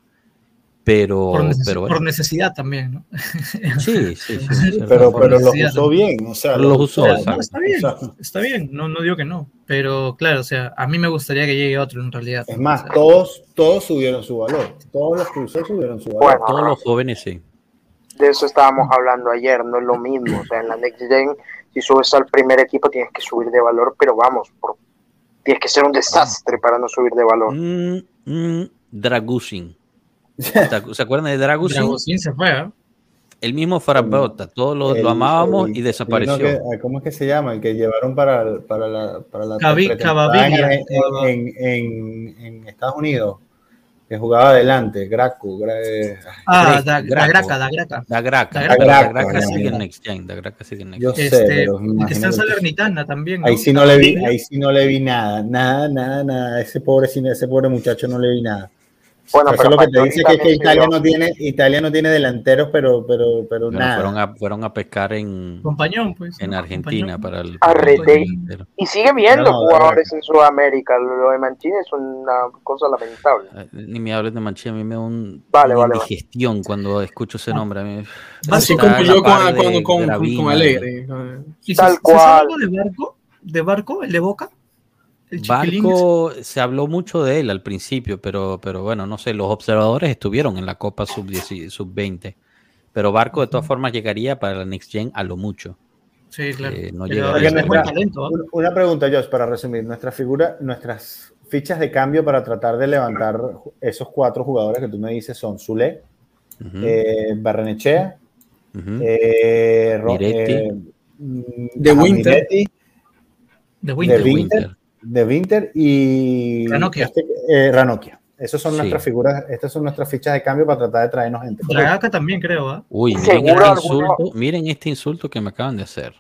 Pero, por, neces- pero bueno. por necesidad también, ¿no? Sí, sí, sí. Pero, pero los usó bien, o sea, los usó, O sea, exacto. no, está bien, está bien, no, no digo que no, pero claro, o sea, a mí me gustaría que llegue otro en realidad. Es más, O sea, todos, todos subieron su valor. Todos los que usó subieron su valor. Bueno, Todos los jóvenes sí. de eso estábamos hablando ayer, no es lo mismo. O sea, en la Next Gen, si subes al primer equipo, tienes que subir de valor, pero vamos, por- tienes que ser un desastre para no subir de valor. Mm, mm, Dragusin. ¿Se acuerdan de Dragusin? Dragosín se fue, ¿eh? El mismo Farabota. Todos lo, El- lo amábamos el- y desapareció. que- ¿Cómo es que se llama? El que llevaron para, para la, para la pretemporada Cavaviglia. en, en, en- en Estados Unidos, que jugaba adelante, Graco. Gra- eh, Ah, da, Graco. da Graca, da Graca. Da Graca. Da Da Graca, sigue en Gen. Da Graca sigue en Next Yo Gen. sé, Este, pero que está en Salernitana también, ¿no? Ahí sí no le vi, ahí sí no le vi nada, nada, nada, nada. Ese pobre, ese pobre muchacho no le vi nada. Bueno, Eso pero lo que te dice que, que también Italia no tiene, Italia no tiene delanteros, pero, pero, pero Bueno, nada. fueron, a, fueron a pescar en, Compañón, pues. en. Argentina Compañón. para el. Arrete. para. Y sigue viendo No, jugadores en Sudamérica. Lo de Mancini es una cosa lamentable. Eh, Ni me hables de Mancini, a mí me da un, Vale, una vale, vale. indigestión cuando escucho ese nombre. A mí, Así está como a la yo con, de con, con, Alegre. ¿Y Tal se, se cual. algo de Barco? ¿De Barco? ¿El de Boca? Barco se habló mucho de él al principio, pero, pero bueno, no sé, los observadores estuvieron en la Copa Sub-10 Sub-20, pero Barco de todas formas llegaría para la Next Gen a lo mucho. Sí, claro. Eh, no Pero llega talento, ¿ah? Una- pregunta, Josh, para resumir. Nuestra figura, nuestras fichas de cambio para tratar de levantar esos cuatro jugadores que tú me dices son Zule, Ujú, eh, Barrenechea, ujú. eh, Miretti. eh, mm, De Winter. De Winter. De Winter y Ranocchia. este, eh, Ranocchia. Esas son Sí. nuestras figuras, estas son nuestras fichas de cambio para tratar de traernos gente. Dragaca también, creo, ¿ah? Uy, miren este, insulto, miren este insulto que me acaban de hacer.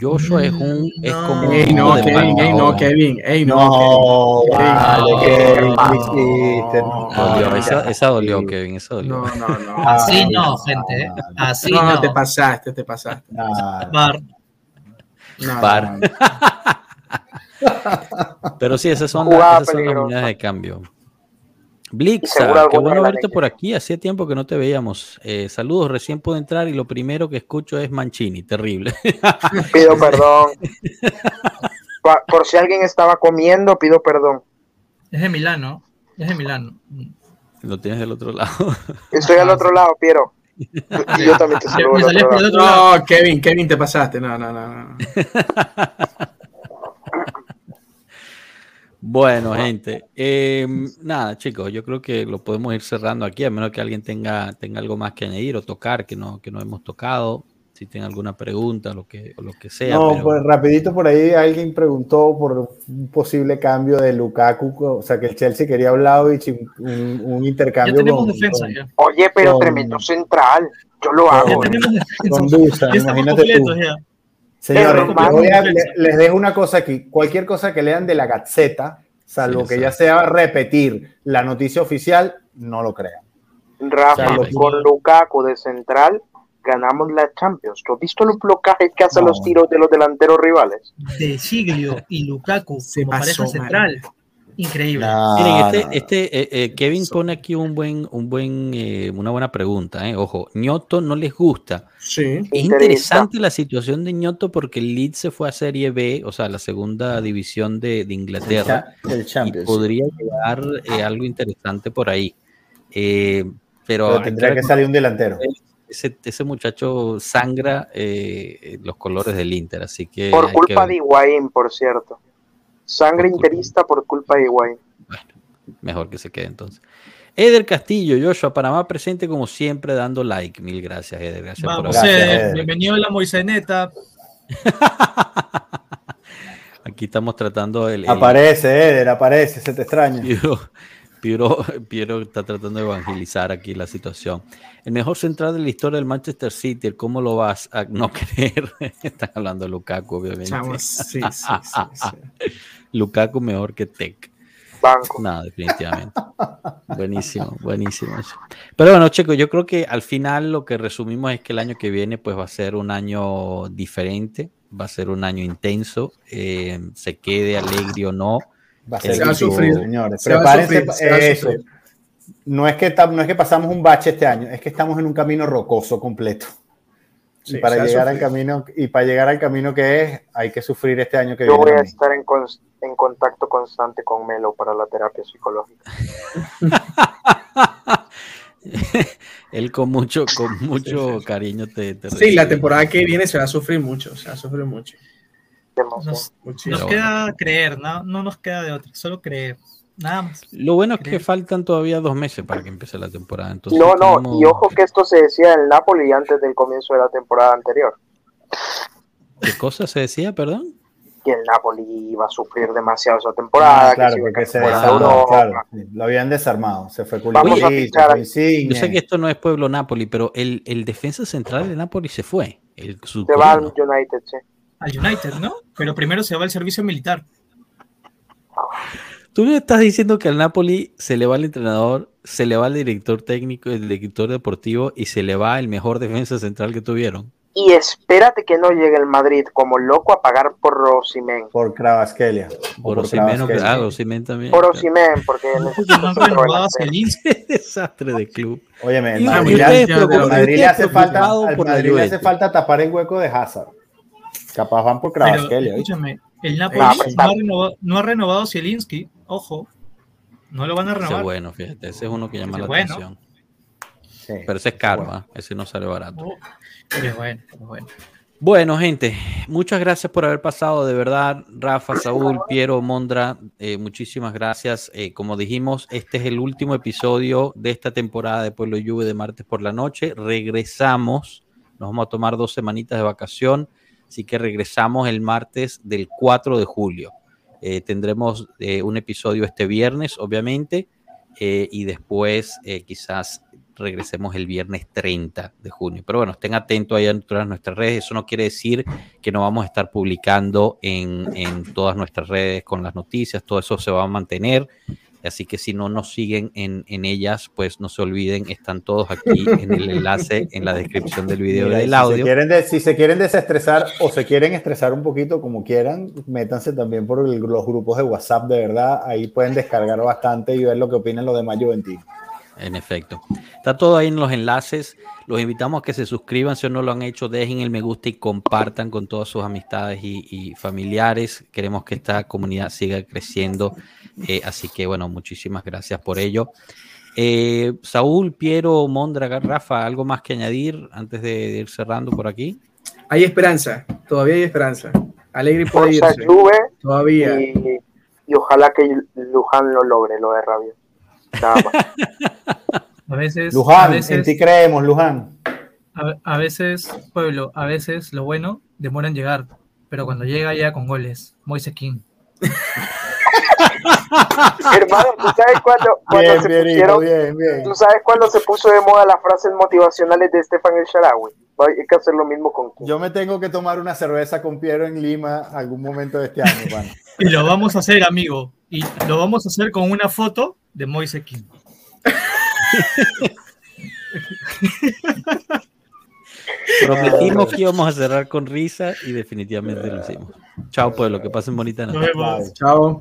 Joshua es un es No. como un Ey, no, de Kevin, ey, no. Kevin, ey, no, No, Kevin. vale, No. Kevin. No, Dolió, ya. esa, esa dolió, Kevin, esa dolió. No, no, no. Así Ay, no, no, gente, ¿eh? no, no. Así No, no. no, te pasaste, te pasaste. Ah, Bar. No, Par. no, no. Pero sí, esas son, las, esas son las de cambio. Blixa, seguro qué bueno verte por aquí. Hacía tiempo que no te veíamos. Eh, saludos, recién pude entrar y lo primero que escucho es Mancini, terrible. Pido perdón. Por si alguien estaba comiendo, pido perdón. Es de Milano. Es de Milano. lo tienes del otro lado. Estoy al Ah, otro lado, Piero. Y yo también te saludo. Lado. otro lado. No, Kevin, Kevin, te pasaste. No, no, no. no. Bueno, gente, eh, nada, chicos, yo creo que lo podemos ir cerrando aquí, a menos que alguien tenga, tenga algo más que añadir o tocar que no, que no hemos tocado. Si tienen alguna pregunta, lo que, o lo que sea. No, pero- pues rapidito por ahí alguien preguntó por un posible cambio de Lukaku, o sea que el Chelsea quería a Vlahovic y un, un Ya intercambio tenemos con, defensa con, ya. Oye, pero Con- tremendo central. Yo lo Ya hago. tenemos con defensa. Dusan, Ya imagínate tú. ya. Señores, les voy a- man, le- les dejo una cosa aquí. Cualquier cosa que lean de la Gaceta, salvo Sí, que ya sea repetir la noticia oficial, no lo crean. Rafa, O sea, lo- con Lukaku de central, ganamos la Champions. ¿Tú has visto los blocajes que hacen No. los tiros de los delanteros rivales? De Siglio y Lukaku Se como pasó, pareja central. Increíble. Miren, este, no, este eh, eh, Kevin pone aquí un buen, un buen, eh, una buena pregunta. eh. Ojo, Ñoto no les gusta. Sí. Es Interesa. interesante la situación de Ñoto porque el Leeds se fue a Serie B, o sea, la segunda división de, de Inglaterra. el y Champions. podría llegar eh, algo interesante por ahí. Eh, pero tendría que salir un delantero. ese, ese muchacho sangra eh, los colores del Inter, así que Por culpa que- de Higuaín, por cierto. Sangre Por interista por culpa de Higuaín. mejor que se quede entonces. Eder Castillo, Joshua, Panamá presente como siempre dando like. Mil gracias, Eder. Gracias por Vamos, Gracias, Eder. Bienvenido a la Moiseneta. Aquí estamos tratando el, el- Aparece, Eder, aparece, se te extraña. Piero, Piero, Piero está tratando de evangelizar aquí la situación. El mejor central de la historia del Manchester City, el ¿cómo lo vas a no creer? Están hablando de Lukaku, obviamente. Chamos, sí, sí, sí, sí. Lukaku mejor que Tech. Banco. No, definitivamente. buenísimo, buenísimo eso. Pero bueno, chicos, yo creo que al final lo que resumimos es que el año que viene pues va a ser un año diferente, va a ser un año intenso, eh, se quede alegre o no. Va a Se ser va a sufrir. señores. Se va a Prepárense sufrir, se va a. No es, que no es que pasamos un bache este año, es que estamos en un camino rocoso completo. Sí, y para se llegar al camino y para llegar al camino que es, hay que sufrir este año que Yo voy viene. a estar en, cons- en contacto constante con Melo para la terapia psicológica. Él con mucho, con mucho cariño te, te Sí, la temporada que viene se va a sufrir mucho, se va a sufrir mucho. Nos, nos queda creer, no, no nos queda de otra, solo creer. Nada más. Lo bueno es que faltan todavía dos meses para que empiece la temporada. Entonces No, no, tenemos- y ojo que esto se decía en Napoli antes del comienzo de la temporada anterior, ¿Qué cosa se decía, perdón? Que el Napoli iba a sufrir demasiado esa temporada, Ah, claro, que porque se desarmó, Europa. claro, sí, lo habían desarmado, se fue Vamos a se. Yo sé que esto no es Pueblo Napoli, pero el, el defensa central de Napoli se fue. El Se va al. United, sí. Al United, ¿no? Pero primero se va al servicio militar. Tú me estás diciendo que al Napoli se le va el entrenador, se le va el director técnico, el director deportivo y se le va el mejor defensa central que tuvieron. Y espérate que no llegue el Madrid como loco a pagar por Rosimen. por Cravaskelia. o Por Kvaratskhelia. ah, Osimhen también. Por claro. Rosimen, porque desastre de club. Óyeme, el Madrid, le- preocupados, al Madrid le hace falta, al Madrid le hace falta tapar el hueco de Hazard. Capaz van por Kravaskelia. escúchame, el Napoli Ah, pues, no, ha renovado, no ha renovado Zielinski, ojo. No lo van a Ese renovar. bueno, fíjate, ese es uno que llama Ese la atención. Sí. Pero ese es caro, ¿ah? ese no sale barato. Bueno, gente, muchas gracias por haber pasado, de verdad, Rafa, Saúl, Piero, Mondra, eh, muchísimas gracias. Eh, como dijimos, este es el último episodio de esta temporada de Pueblo Juve de martes por la noche. Regresamos, nos vamos a tomar dos semanitas de vacación, así que regresamos el martes del 4 de julio. Eh, tendremos un episodio este viernes, obviamente, y después quizás regresemos el viernes 30 de junio. Pero bueno, estén atentos ahí en todas nuestras redes. Eso no quiere decir que no vamos a estar publicando en, en todas nuestras redes con las noticias. Todo eso se va a mantener. Así que si no nos siguen en, en ellas, pues no se olviden, están todos aquí en el enlace en la descripción del video y Mira, del si audio. Se quieren de- si se quieren desestresar o se quieren estresar un poquito como quieran, métanse también por el- los grupos de WhatsApp, de verdad. Ahí pueden descargar bastante y ver lo que opinan los demás Juventinos. En efecto. Está todo ahí en los enlaces. Los invitamos a que se suscriban si no lo han hecho, dejen el me gusta y compartan con todas sus amistades y, y familiares. Queremos que esta comunidad siga creciendo. eh, así que bueno, muchísimas gracias por ello. Eh, Saúl, Piero, Mondra, Rafa, ¿algo más que añadir antes de ir cerrando por aquí? Hay esperanza, todavía hay esperanza. Alegre puede irse. Todavía. y, y ojalá que Luján lo logre, lo de Rabio. Nada más. A veces, a Luján, en ti creemos, Luján. a, a veces, pueblo, a veces lo bueno demora en llegar, pero cuando llega ya con goles. Moise King. Hermano, ¿tú sabes cuándo, Bien, se bien, pusieron, bien, bien. ¿Tú sabes cuándo se puso de moda las frases motivacionales de Estefan El Sharawi? Hay que hacer lo mismo con. Yo me tengo que tomar una cerveza con Piero en Lima algún momento de este año. Y lo vamos a hacer, amigo. Y lo vamos a hacer con una foto de Moise King. Prometimos que íbamos a cerrar con risa y definitivamente lo hicimos. Chao, pueblo, que pasen bonita noche. Nos vemos. Chao.